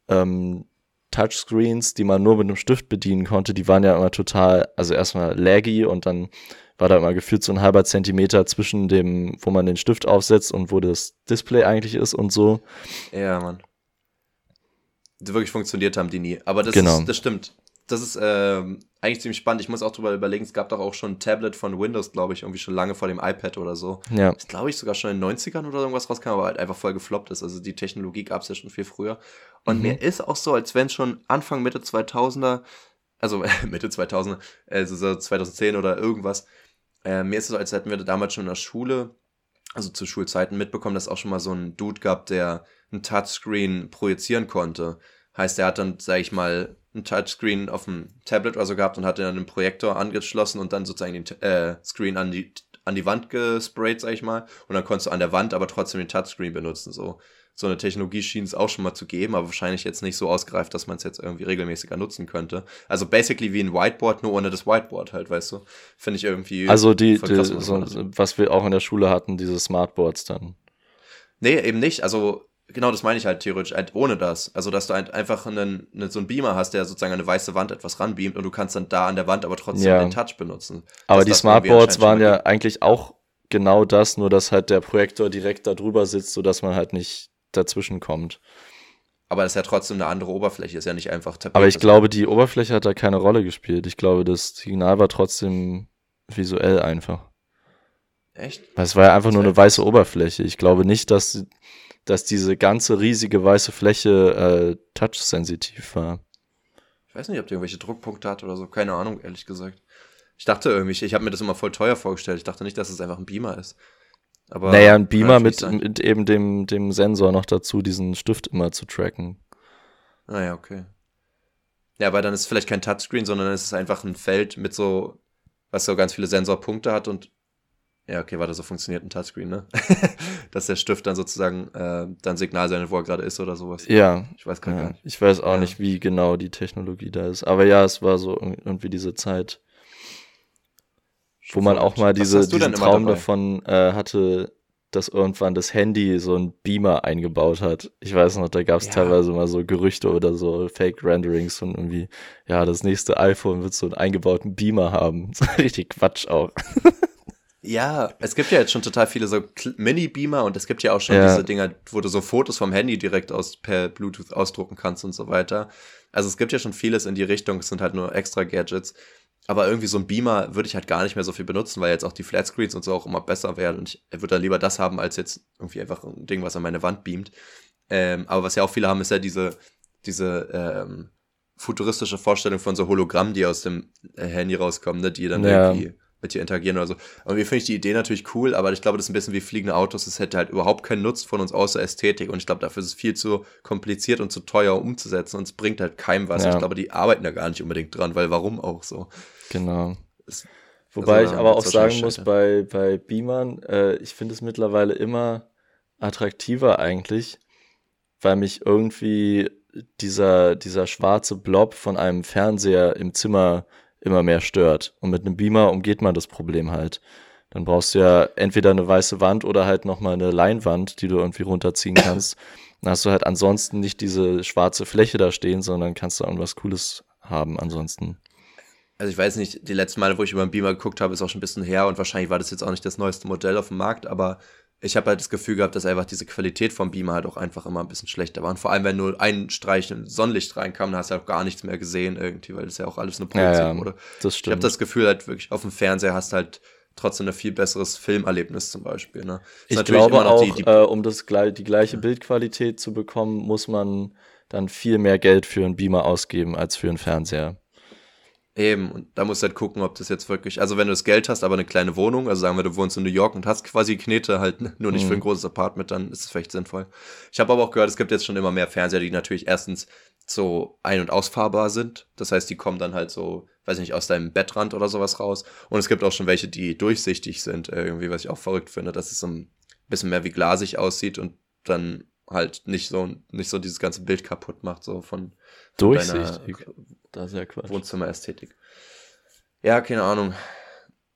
Speaker 3: ähm, Touchscreens, die man nur mit einem Stift bedienen konnte, die waren ja immer total, also erstmal laggy und dann war da immer gefühlt so ein halber Zentimeter zwischen dem, wo man den Stift aufsetzt und wo das Display eigentlich ist und so.
Speaker 2: Ja, Mann. Die wirklich funktioniert haben die nie. Aber das,
Speaker 3: Genau.
Speaker 2: ist, das stimmt. Das ist ähm, eigentlich ziemlich spannend. Ich muss auch drüber überlegen, es gab doch auch schon ein Tablet von Windows, glaube ich, irgendwie schon lange vor dem iPad oder so.
Speaker 3: Ja,
Speaker 2: Das glaube ich sogar schon in den 90ern oder irgendwas rauskam, aber halt einfach voll gefloppt ist. Also die Technologie gab es ja schon viel früher. Und
Speaker 3: Mhm.
Speaker 2: mir ist auch so, als wenn schon Anfang, Mitte 2000er, also Mitte 2000er, also so 2010 oder irgendwas, äh, mir ist es so, als hätten wir damals schon in der Schule, also zu Schulzeiten mitbekommen, dass es auch schon mal so ein Dude gab, der ein Touchscreen projizieren konnte. Heißt, er hat dann, sag ich mal, ein Touchscreen auf dem Tablet oder so gehabt und hat dann einen Projektor angeschlossen und dann sozusagen den äh, Screen an die, an die Wand gesprayt, sag ich mal. Und dann konntest du an der Wand aber trotzdem den Touchscreen benutzen. So, so eine Technologie schien es auch schon mal zu geben, aber wahrscheinlich jetzt nicht so ausgereift, dass man es jetzt irgendwie regelmäßiger nutzen könnte. Also basically wie ein Whiteboard, nur ohne das Whiteboard halt, weißt du. Finde ich irgendwie.
Speaker 3: also die, die so, was wir auch in der Schule hatten, diese Smartboards dann.
Speaker 2: Nee, eben nicht. Also, genau das meine ich halt theoretisch, halt ohne das. Also, dass du halt einfach einen, einen, so einen Beamer hast, der sozusagen an eine weiße Wand etwas ranbeamt und du kannst dann da an der Wand aber trotzdem
Speaker 3: Ja.
Speaker 2: den Touch benutzen.
Speaker 3: Aber die Smartboards waren ja eigentlich auch genau das, nur dass halt der Projektor direkt da drüber sitzt, sodass man halt nicht dazwischen kommt.
Speaker 2: Aber das ist ja trotzdem eine andere Oberfläche, ist ja nicht einfach Tapete.
Speaker 3: Aber ich glaube, die Oberfläche hat da keine Rolle gespielt. Ich glaube, das Signal war trotzdem visuell einfach.
Speaker 2: Echt?
Speaker 3: Weil es war ja einfach nur eine weiße Oberfläche. Ich glaube nicht, dass, dass diese ganze riesige weiße Fläche äh, touch-sensitiv war.
Speaker 2: Ich weiß nicht, ob der irgendwelche Druckpunkte hat oder so. Keine Ahnung, ehrlich gesagt. Ich dachte irgendwie, ich, ich habe mir das immer voll teuer vorgestellt. Ich dachte nicht, dass es einfach ein Beamer ist. Aber
Speaker 3: naja, ein Beamer mit, mit eben dem, dem Sensor noch dazu, diesen Stift immer zu tracken.
Speaker 2: Ah ja, okay. Ja, aber dann ist es vielleicht kein Touchscreen, sondern es ist einfach ein Feld mit so, was so ganz viele Sensorpunkte hat und ja, okay, warte, so funktioniert ein Touchscreen, ne? Dass der Stift dann sozusagen äh, dann Signal sendet, wo er gerade ist oder sowas.
Speaker 3: Ja,
Speaker 2: Ich weiß gar
Speaker 3: ja.
Speaker 2: nicht.
Speaker 3: ich weiß auch
Speaker 2: Ja.
Speaker 3: nicht, wie genau die Technologie da ist. Aber ja, es war so irg- irgendwie diese Zeit, wo man auch mal diese, diesen Traum
Speaker 2: dabei?
Speaker 3: davon äh, hatte, dass irgendwann das Handy so ein Beamer eingebaut hat. Ich weiß noch, da gab es
Speaker 2: Ja.
Speaker 3: teilweise mal so Gerüchte oder so Fake-Renderings von irgendwie, ja, das nächste iPhone wird so einen eingebauten Beamer haben. Richtig Quatsch auch.
Speaker 2: Ja, es gibt ja jetzt schon total viele so Mini-Beamer und es gibt ja auch schon
Speaker 3: Ja.
Speaker 2: diese Dinger, wo du so Fotos vom Handy direkt aus per Bluetooth ausdrucken kannst und so weiter. Also es gibt ja schon vieles in die Richtung, es sind halt nur extra Gadgets. Aber irgendwie so ein Beamer würde ich halt gar nicht mehr so viel benutzen, weil jetzt auch die Flatscreens und so auch immer besser werden. Und ich würde dann lieber das haben, als jetzt irgendwie einfach ein Ding, was an meine Wand beamt. Ähm, aber was ja auch viele haben, ist ja diese, diese ähm, futuristische Vorstellung von so Hologrammen, die aus dem äh, Handy rauskommen, ne? die dann
Speaker 3: Ja.
Speaker 2: irgendwie mit dir interagieren oder so. Und mir finde ich die Idee natürlich cool, aber ich glaube, das ist ein bisschen wie fliegende Autos. Es hätte halt überhaupt keinen Nutzen von uns außer Ästhetik. Und ich glaube, dafür ist es viel zu kompliziert und zu teuer umzusetzen. Und es bringt halt keinem was.
Speaker 3: Ja.
Speaker 2: Ich glaube, die arbeiten da gar nicht unbedingt dran, weil warum auch so?
Speaker 3: Genau.
Speaker 2: Es-
Speaker 3: Wobei
Speaker 2: Also,
Speaker 3: ich aber auch sagen muss, bei, bei Beamern, äh, ich finde es mittlerweile immer attraktiver eigentlich, weil mich irgendwie dieser, dieser schwarze Blob von einem Fernseher im Zimmer immer mehr stört. Und mit einem Beamer umgeht man das Problem halt. Dann brauchst du ja entweder eine weiße Wand oder halt nochmal eine Leinwand, die du irgendwie runterziehen kannst. Dann hast du halt ansonsten nicht diese schwarze Fläche da stehen, sondern kannst du irgendwas Cooles haben ansonsten.
Speaker 2: Also ich weiß nicht, die letzten Male, wo ich über den Beamer geguckt habe, ist auch schon ein bisschen her und wahrscheinlich war das jetzt auch nicht das neueste Modell auf dem Markt, aber ich habe halt das Gefühl gehabt, dass einfach diese Qualität vom Beamer halt auch einfach immer ein bisschen schlechter war. Und vor allem, wenn nur ein Streich Sonnenlicht reinkam, dann hast du halt auch gar nichts mehr gesehen irgendwie, weil das ja auch alles nur
Speaker 3: Ja,
Speaker 2: projiziert
Speaker 3: ja,
Speaker 2: wurde.
Speaker 3: das
Speaker 2: Ich habe
Speaker 3: stimmt.
Speaker 2: das Gefühl halt wirklich, auf dem Fernseher hast du halt trotzdem ein viel besseres Filmerlebnis zum Beispiel. Ne?
Speaker 3: Ich glaube auch,
Speaker 2: die- die-
Speaker 3: äh, um das, die gleiche Bildqualität zu bekommen, muss man dann viel mehr Geld für einen Beamer ausgeben als für einen Fernseher.
Speaker 2: Eben, und da musst du halt gucken, ob das jetzt wirklich, also wenn du das Geld hast, aber eine kleine Wohnung, also sagen wir, du wohnst in New York und hast quasi Knete halt nur nicht
Speaker 3: Mhm.
Speaker 2: für ein großes Apartment, dann ist es vielleicht sinnvoll. Ich habe aber auch gehört, es gibt jetzt schon immer mehr Fernseher, die natürlich erstens so ein- und ausfahrbar sind. Das heißt, die kommen dann halt so, weiß ich nicht, aus deinem Bettrand oder sowas raus. Und es gibt auch schon welche, die durchsichtig sind, äh, irgendwie, was ich auch verrückt finde, dass es so ein bisschen mehr wie glasig aussieht und dann halt nicht so, nicht so dieses ganze Bild kaputt macht, so von, von
Speaker 3: Durchsichtig. Das ist ja Quatsch.
Speaker 2: Wohnzimmerästhetik. Ja, keine Ahnung.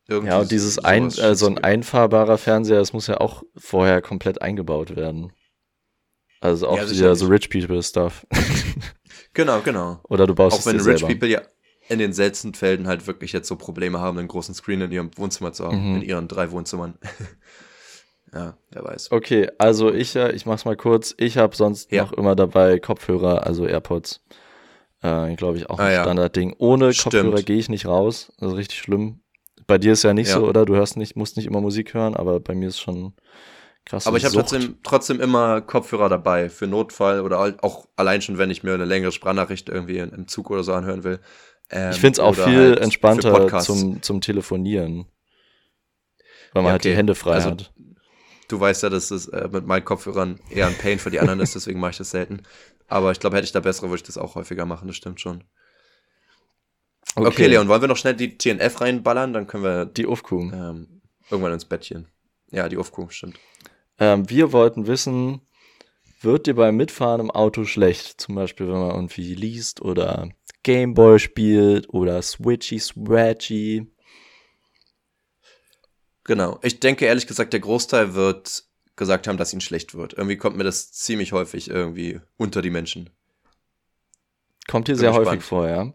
Speaker 2: Irgendwie
Speaker 3: Ja, und dieses ein, äh, so ein
Speaker 2: schützt-
Speaker 3: einfahrbarer Fernseher, das muss ja auch vorher komplett eingebaut werden. Also auch
Speaker 2: Ja,
Speaker 3: wieder so Rich People Stuff.
Speaker 2: Genau, genau.
Speaker 3: Oder du baust
Speaker 2: Auch
Speaker 3: es
Speaker 2: wenn
Speaker 3: dir
Speaker 2: Rich
Speaker 3: selber.
Speaker 2: People ja in den seltensten Fällen halt wirklich jetzt so Probleme haben, einen großen Screen in ihrem Wohnzimmer zu haben,
Speaker 3: Mhm.
Speaker 2: in ihren drei Wohnzimmern. ja, wer weiß.
Speaker 3: Okay, also ich, äh, ich mach's mal kurz. Ich habe sonst
Speaker 2: Ja.
Speaker 3: noch immer dabei Kopfhörer, also AirPods. Äh, Glaube ich auch ein
Speaker 2: Ah, ja.
Speaker 3: Standardding. Ohne
Speaker 2: Stimmt.
Speaker 3: Kopfhörer gehe ich nicht raus. Das ist richtig schlimm. Bei dir ist ja nicht
Speaker 2: Ja.
Speaker 3: so, oder? Du hörst nicht, musst nicht immer Musik hören, aber bei mir ist schon krass.
Speaker 2: Aber ich habe trotzdem, trotzdem immer Kopfhörer dabei für Notfall oder auch allein schon, wenn ich mir eine längere Sprachnachricht irgendwie im Zug oder so anhören will. Ähm,
Speaker 3: Ich finde es auch viel
Speaker 2: halt
Speaker 3: entspannter zum, zum Telefonieren. Weil man
Speaker 2: Ja,
Speaker 3: halt die
Speaker 2: okay.
Speaker 3: Hände frei
Speaker 2: Also,
Speaker 3: hat.
Speaker 2: Du weißt ja, dass es äh, mit meinen Kopfhörern eher ein Pain für die anderen ist, deswegen mache ich das selten. Aber ich glaube, hätte ich da bessere, würde ich das auch häufiger machen, das stimmt schon. Okay, Leon, wollen wir noch schnell die TNF reinballern? Dann können wir
Speaker 3: Die Ufku.
Speaker 2: ähm, irgendwann ins Bettchen. Ja, die Aufkuh, stimmt.
Speaker 3: Ähm, wir wollten wissen, wird dir beim Mitfahren im Auto schlecht? Zum Beispiel, wenn man irgendwie liest oder Gameboy spielt oder Switchy Swatchy.
Speaker 2: Genau. Ich denke ehrlich gesagt, der Großteil wird gesagt haben, dass ihnen schlecht wird. Irgendwie kommt mir das ziemlich häufig irgendwie unter die Menschen.
Speaker 3: Kommt hier sehr
Speaker 2: gespannt.
Speaker 3: häufig vor, ja.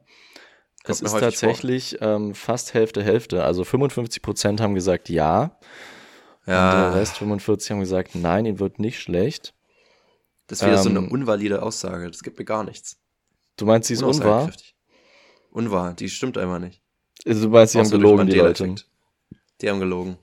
Speaker 3: Es
Speaker 2: mir
Speaker 3: ist tatsächlich ähm, fast Hälfte, Hälfte. Also 55% haben gesagt ja. Und der
Speaker 2: Ja,
Speaker 3: Rest 45 haben gesagt, nein, ihnen wird nicht schlecht.
Speaker 2: das ist wieder so eine
Speaker 3: ähm,
Speaker 2: unvalide Aussage. Das gibt mir gar nichts.
Speaker 3: Du meinst, sie ist unwahr?
Speaker 2: Unwahr, die stimmt einfach nicht.
Speaker 3: Also, du meinst, sie haben gelogen, die Leute.
Speaker 2: Mandela-Effekt. Die haben gelogen.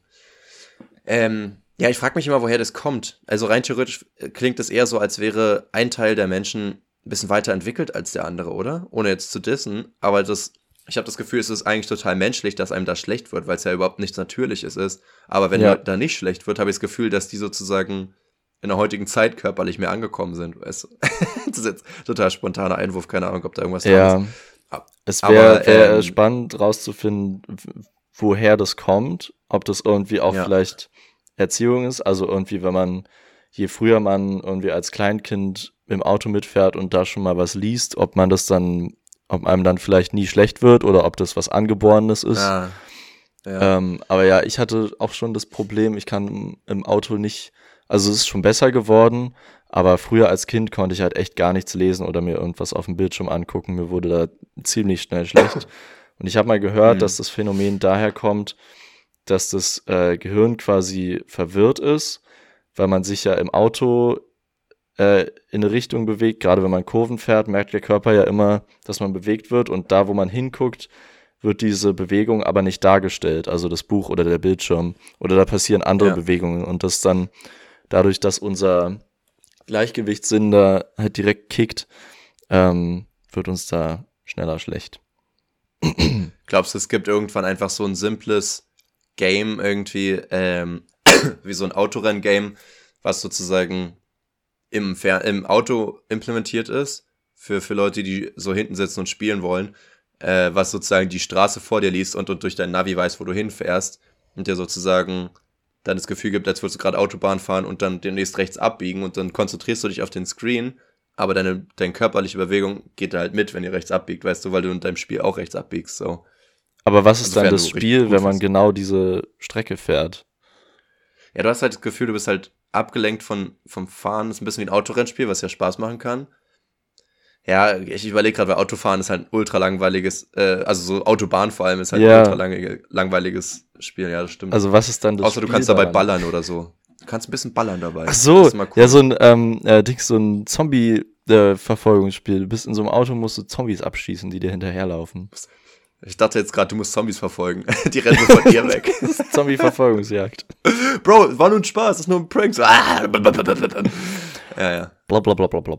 Speaker 2: Ähm, ja, ich frage mich immer, woher das kommt. Also rein theoretisch äh, klingt es eher so, als wäre ein Teil der Menschen ein bisschen weiterentwickelt als der andere, oder? Ohne jetzt zu dissen. Aber das, ich habe das Gefühl, es ist eigentlich total menschlich, dass einem da schlecht wird, weil es ja überhaupt nichts Natürliches ist. Aber wenn
Speaker 3: Ja.
Speaker 2: Da nicht schlecht wird, habe ich das Gefühl, dass die sozusagen in der heutigen Zeit körperlich mehr angekommen sind. Weißt das ist jetzt total spontaner Einwurf, keine Ahnung, ob da irgendwas dran
Speaker 3: Ja.
Speaker 2: ist. Ab-
Speaker 3: Es wäre wär
Speaker 2: ähm,
Speaker 3: spannend rauszufinden, woher das kommt, ob das irgendwie auch
Speaker 2: Ja.
Speaker 3: vielleicht Erziehung ist. Also irgendwie, wenn man, je früher man irgendwie als Kleinkind im Auto mitfährt und da schon mal was liest, ob man das dann, ob einem dann vielleicht nie schlecht wird oder ob das was Angeborenes ist.
Speaker 2: Ah, ja.
Speaker 3: Ähm, aber ja, ich hatte auch schon das Problem, ich kann im Auto nicht, also es ist schon besser geworden, aber früher als Kind konnte ich halt echt gar nichts lesen oder mir irgendwas auf dem Bildschirm angucken. Mir wurde da ziemlich schnell schlecht. Und ich habe mal gehört,
Speaker 2: Mhm.
Speaker 3: dass das Phänomen daher kommt, dass das äh, Gehirn quasi verwirrt ist, weil man sich ja im Auto äh, in eine Richtung bewegt. Gerade wenn man Kurven fährt, merkt der Körper ja immer, dass man bewegt wird. Und da, wo man hinguckt, wird diese Bewegung aber nicht dargestellt, also das Buch oder der Bildschirm. Oder da passieren andere
Speaker 2: Ja.
Speaker 3: Bewegungen. Und das dann dadurch, dass unser Gleichgewichtssinn da halt direkt kickt, ähm, wird uns da schneller schlecht.
Speaker 2: Glaubst du, es gibt irgendwann einfach so ein simples Game irgendwie, ähm, wie so ein Autorenn-Game, was sozusagen im, im Auto implementiert ist, für, für Leute, die so hinten sitzen und spielen wollen, äh, was sozusagen die Straße vor dir liest und, und durch dein Navi weiß, wo du hinfährst und dir sozusagen dann das Gefühl gibt, als würdest du gerade Autobahn fahren und dann demnächst rechts abbiegen und dann konzentrierst du dich auf den Screen, aber deine, deine körperliche Bewegung geht da halt mit, wenn ihr rechts abbiegt, weißt du, weil du in deinem Spiel auch rechts abbiegst, so.
Speaker 3: Aber was ist
Speaker 2: Also,
Speaker 3: dann das
Speaker 2: du
Speaker 3: Spiel, wenn man genau diese Strecke fährt?
Speaker 2: Ja, du hast halt das Gefühl, du bist halt abgelenkt von, vom Fahren. Das ist ein bisschen wie ein Autorennspiel, was ja Spaß machen kann. Ja, ich überlege gerade, weil Autofahren ist halt ein ultra langweiliges, äh, also so Autobahn vor allem ist halt
Speaker 3: Ja.
Speaker 2: ein ultra langweiliges Spiel, ja, das stimmt.
Speaker 3: Also was ist dann das
Speaker 2: Außer du
Speaker 3: Spiel
Speaker 2: kannst dabei ballern oder so. Du kannst ein bisschen ballern dabei.
Speaker 3: Ach so,
Speaker 2: Das ist mal cool.
Speaker 3: ja, so ein, ähm, äh, Dings, so ein Zombie-Verfolgungsspiel. du bist in so einem Auto, musst du Zombies abschießen, die dir hinterherlaufen.
Speaker 2: Ich dachte jetzt gerade, du musst Zombies verfolgen. Die rennen so von dir weg.
Speaker 3: Zombie-Verfolgungsjagd.
Speaker 2: Bro, war nur ein Spaß, das ist nur ein Prank. So, ah, ja, ja.
Speaker 3: Bla bla bla bla bla.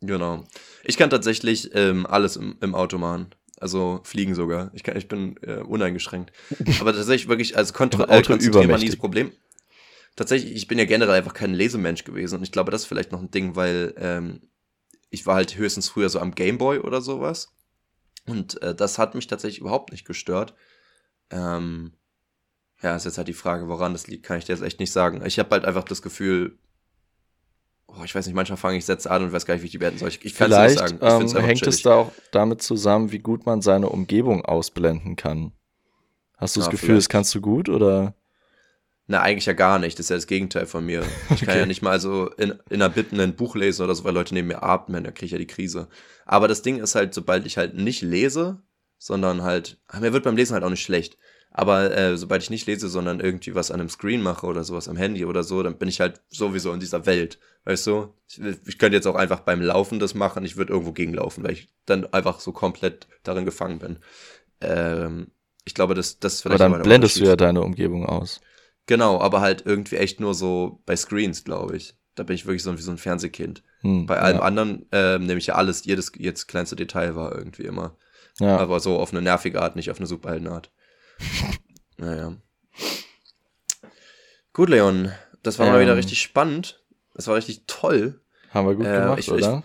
Speaker 2: Genau. Ich kann tatsächlich ähm, alles im, im Auto machen. Also fliegen sogar. Ich, kann, ich bin äh, uneingeschränkt. Aber tatsächlich wirklich als Kontra äh, konzentrieren war nie das Problem. Tatsächlich, ich bin ja generell einfach kein Lesemensch gewesen. Und ich glaube, das ist vielleicht noch ein Ding, weil ähm, ich war halt höchstens früher so am Gameboy oder sowas. Und äh, das hat mich tatsächlich überhaupt nicht gestört. Ähm, ja, ist jetzt halt die Frage, woran das liegt, kann ich dir jetzt echt nicht sagen. Ich habe halt einfach das Gefühl, oh, ich weiß nicht, manchmal fange ich Sätze an und weiß gar nicht, wie ich die beenden soll. Ich, ich kann es nicht
Speaker 3: Vielleicht
Speaker 2: sagen. Ich
Speaker 3: ähm, hängt es
Speaker 2: chillig.
Speaker 3: da auch damit zusammen, wie gut man seine Umgebung ausblenden kann. Hast du das
Speaker 2: Ja,
Speaker 3: Gefühl,
Speaker 2: vielleicht.
Speaker 3: das kannst du gut oder?
Speaker 2: Na, eigentlich ja gar nicht. Das ist ja das Gegenteil von mir. Ich kann
Speaker 3: Okay.
Speaker 2: ja nicht mal so in, in einer Bitten ein Buch lesen oder so, weil Leute neben mir atmen, da kriege ich ja die Krise. Aber das Ding ist halt, sobald ich halt nicht lese, sondern halt, ah, mir wird beim Lesen halt auch nicht schlecht. Aber äh, sobald ich nicht lese, sondern irgendwie was an einem Screen mache oder sowas am Handy oder so, dann bin ich halt sowieso in dieser Welt. Weißt du? Ich, ich könnte jetzt auch einfach beim Laufen das machen, ich würde irgendwo gegenlaufen, weil ich dann einfach so komplett darin gefangen bin. Ähm, ich glaube, das, das ist vielleicht
Speaker 3: dann
Speaker 2: aber der
Speaker 3: blendest du ja deine Umgebung aus.
Speaker 2: Genau, aber halt irgendwie echt nur so bei Screens, glaube ich. Da bin ich wirklich so wie so ein Fernsehkind.
Speaker 3: Hm,
Speaker 2: Bei allem
Speaker 3: ja.
Speaker 2: anderen ähm, nehme ich ja alles, jedes, jedes kleinste Detail war irgendwie immer.
Speaker 3: Ja.
Speaker 2: Aber so auf eine nervige Art, nicht auf eine Superheldenart. naja. Gut, Leon. Das war mal
Speaker 3: Ähm.
Speaker 2: wieder richtig spannend. Das war richtig toll.
Speaker 3: Haben wir gut
Speaker 2: Äh,
Speaker 3: gemacht,
Speaker 2: ich- ich-
Speaker 3: oder?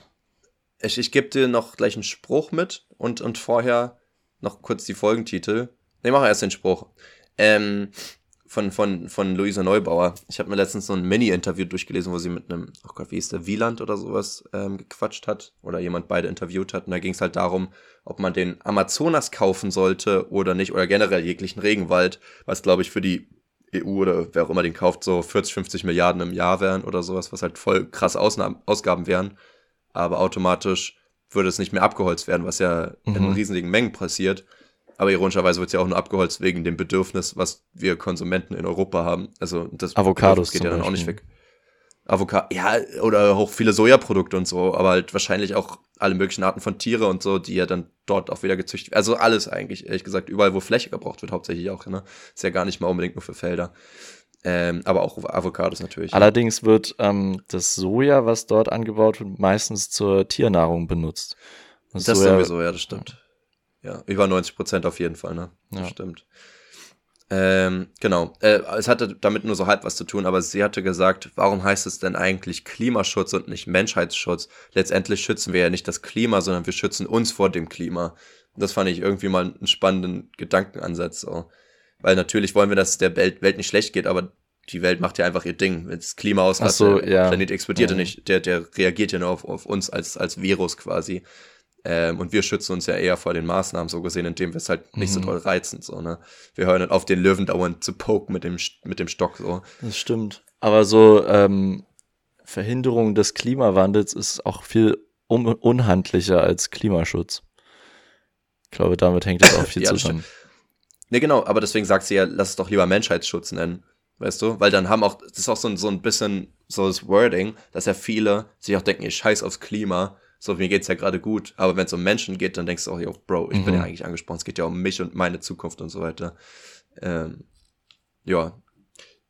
Speaker 2: Ich, ich gebe dir noch gleich einen Spruch mit und, und vorher noch kurz die Folgentitel. Ne, wir erst den Spruch. Ähm, von, von, von Luisa Neubauer. Ich habe mir letztens so ein Mini-Interview durchgelesen, wo sie mit einem, oh Gott, wie ist der, Wieland oder sowas ähm, gequatscht hat oder jemand beide interviewt hat. Und da ging es halt darum, ob man den Amazonas kaufen sollte oder nicht oder generell jeglichen Regenwald, was glaube ich für die EU oder wer auch immer den kauft, so 40, 50 Milliarden im Jahr wären oder sowas, was halt voll krasse Ausnahmen, Ausgaben wären aber automatisch würde es nicht mehr abgeholzt werden, was ja in
Speaker 3: Mhm.
Speaker 2: riesigen Mengen passiert. Aber ironischerweise wird es ja auch nur abgeholzt wegen dem Bedürfnis, was wir Konsumenten in Europa haben. Also das
Speaker 3: Avocados
Speaker 2: Bedürfnis geht ja dann auch nicht weg. Avocado, ja, oder auch viele Sojaprodukte und so, aber halt wahrscheinlich auch alle möglichen Arten von Tiere und so, die ja dann dort auch wieder gezüchtet werden. Also alles eigentlich, ehrlich gesagt, überall, wo Fläche gebraucht wird, hauptsächlich auch, ne? Ist ja gar nicht mal unbedingt nur für Felder. Ähm, aber auch Avocados natürlich.
Speaker 3: Allerdings wird ähm, das Soja, was dort angebaut wird, meistens zur Tiernahrung benutzt.
Speaker 2: Das ist sowieso, ja, das stimmt. Ja, über 90 Prozent auf jeden Fall, ne? Das
Speaker 3: Ja.
Speaker 2: stimmt. Ähm, genau. Äh, es hatte damit nur so halb was zu tun, aber sie hatte gesagt, warum heißt es denn eigentlich Klimaschutz und nicht Menschheitsschutz? Letztendlich schützen wir ja nicht das Klima, sondern wir schützen uns vor dem Klima. Das fand ich irgendwie mal einen spannenden Gedankenansatz. So. Weil natürlich wollen wir, dass es der Welt, Welt nicht schlecht geht, aber die Welt macht ja einfach ihr Ding. Wenn das Klima
Speaker 3: Ach so,
Speaker 2: ausrastet, der
Speaker 3: ja.
Speaker 2: Planet explodiert ja nicht, der, der reagiert ja nur auf, auf uns als, als Virus quasi. Ähm, und wir schützen uns ja eher vor den Maßnahmen, so gesehen, indem wir es halt nicht so
Speaker 3: Mhm.
Speaker 2: toll reizen. So, ne? Wir hören halt auf den Löwen dauernd zu poken mit dem, mit dem Stock. So.
Speaker 3: Das stimmt. Aber so ähm, Verhinderung des Klimawandels ist auch viel un unhandlicher als Klimaschutz. Ich glaube, damit hängt das auch viel
Speaker 2: Ja,
Speaker 3: zusammen.
Speaker 2: Ne, genau, aber deswegen sagt sie ja, lass es doch lieber Menschheitsschutz nennen. Weißt du? Weil dann haben auch, das ist auch so ein, so ein bisschen so das Wording, dass ja viele sich auch denken, ich scheiß aufs Klima. So, mir geht's ja gerade gut. Aber wenn es um Menschen geht, dann denkst du auch, yo, Bro, ich bin
Speaker 3: Mhm.
Speaker 2: ja eigentlich angesprochen. Es geht ja um mich und meine Zukunft und so weiter. Ähm, ja.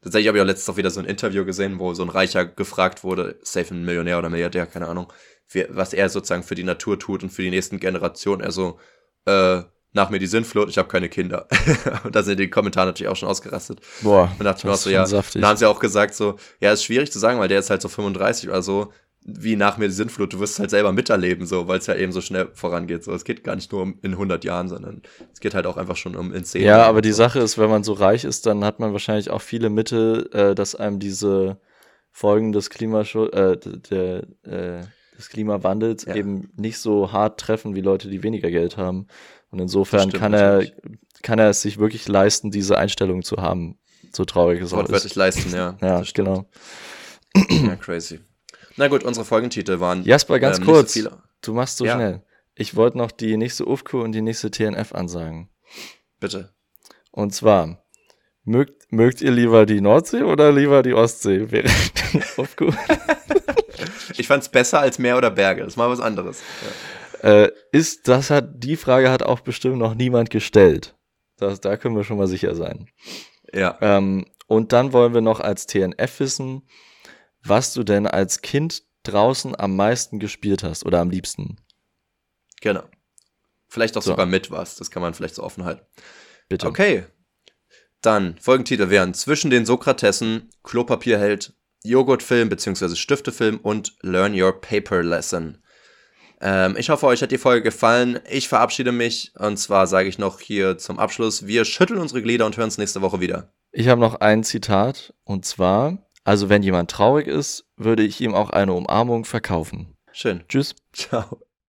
Speaker 2: Tatsächlich habe ich auch letztens auch wieder so ein Interview gesehen, wo so ein Reicher gefragt wurde, safe ein Millionär oder Milliardär, keine Ahnung, wie, was er sozusagen für die Natur tut und für die nächsten Generationen. Er so, äh, nach mir die Sinnflut, ich habe keine Kinder. und da sind die Kommentare natürlich auch schon ausgerastet.
Speaker 3: Boah,
Speaker 2: Und dachte ich mir auch
Speaker 3: das
Speaker 2: so, ja,
Speaker 3: saftig.
Speaker 2: da haben sie auch gesagt so, ja, ist schwierig zu sagen, weil der ist halt so 35 oder so, wie nach mir die Sinnflut, du wirst es halt selber miterleben, so, weil es ja eben so schnell vorangeht. So, es geht gar nicht nur um in 100 Jahren, sondern es geht halt auch einfach schon um in 10
Speaker 3: Ja,
Speaker 2: Jahren.
Speaker 3: aber die Sache ist, wenn man so reich ist, dann hat man wahrscheinlich auch viele Mittel, äh, dass einem diese Folgen des Klimaschutz, äh, der, äh, des Klimawandels
Speaker 2: Ja.
Speaker 3: eben nicht so hart treffen wie Leute, die weniger Geld haben. Und insofern
Speaker 2: stimmt
Speaker 3: kann er,
Speaker 2: natürlich.
Speaker 3: kann er es sich wirklich leisten, diese Einstellung zu haben. So traurig es auch
Speaker 2: Wortwörtlich
Speaker 3: ist.
Speaker 2: leisten, ja.
Speaker 3: Ja, genau.
Speaker 2: Ja, crazy. Na gut, unsere Folgentitel waren.
Speaker 3: Jasper, ganz
Speaker 2: ähm, so
Speaker 3: kurz.
Speaker 2: viele.
Speaker 3: Du machst so
Speaker 2: Ja.
Speaker 3: schnell. Ich wollte noch die nächste UFCO und die nächste TNF ansagen.
Speaker 2: Bitte.
Speaker 3: Und zwar, mögt, mögt ihr lieber die Nordsee oder lieber die Ostsee? Die UFCO.
Speaker 2: Ich fand's besser als Meer oder Berge. Das ist mal was anderes.
Speaker 3: äh, ist, das hat, die Frage hat auch bestimmt noch niemand gestellt. Das, da können wir schon mal sicher sein.
Speaker 2: Ja.
Speaker 3: Ähm, und dann wollen wir noch als TNF wissen, was du denn als Kind draußen am meisten gespielt hast oder am liebsten.
Speaker 2: Genau. Vielleicht auch
Speaker 3: So.
Speaker 2: sogar mit was. Das kann man vielleicht so offen halten.
Speaker 3: Bitte.
Speaker 2: Okay. Dann, Folgentitel wären Zwischen den Sokratessen, Klopapierheld, Joghurtfilm bzw. Stiftefilm und Learn Your Paper Lesson. Ähm, ich hoffe, euch hat die Folge gefallen. Ich verabschiede mich und zwar sage ich noch hier zum Abschluss, wir schütteln unsere Glieder und hören uns nächste Woche wieder.
Speaker 3: Ich habe noch ein Zitat und zwar, also wenn jemand traurig ist, würde ich ihm auch eine Umarmung verkaufen.
Speaker 2: Schön.
Speaker 3: Tschüss.
Speaker 2: Ciao.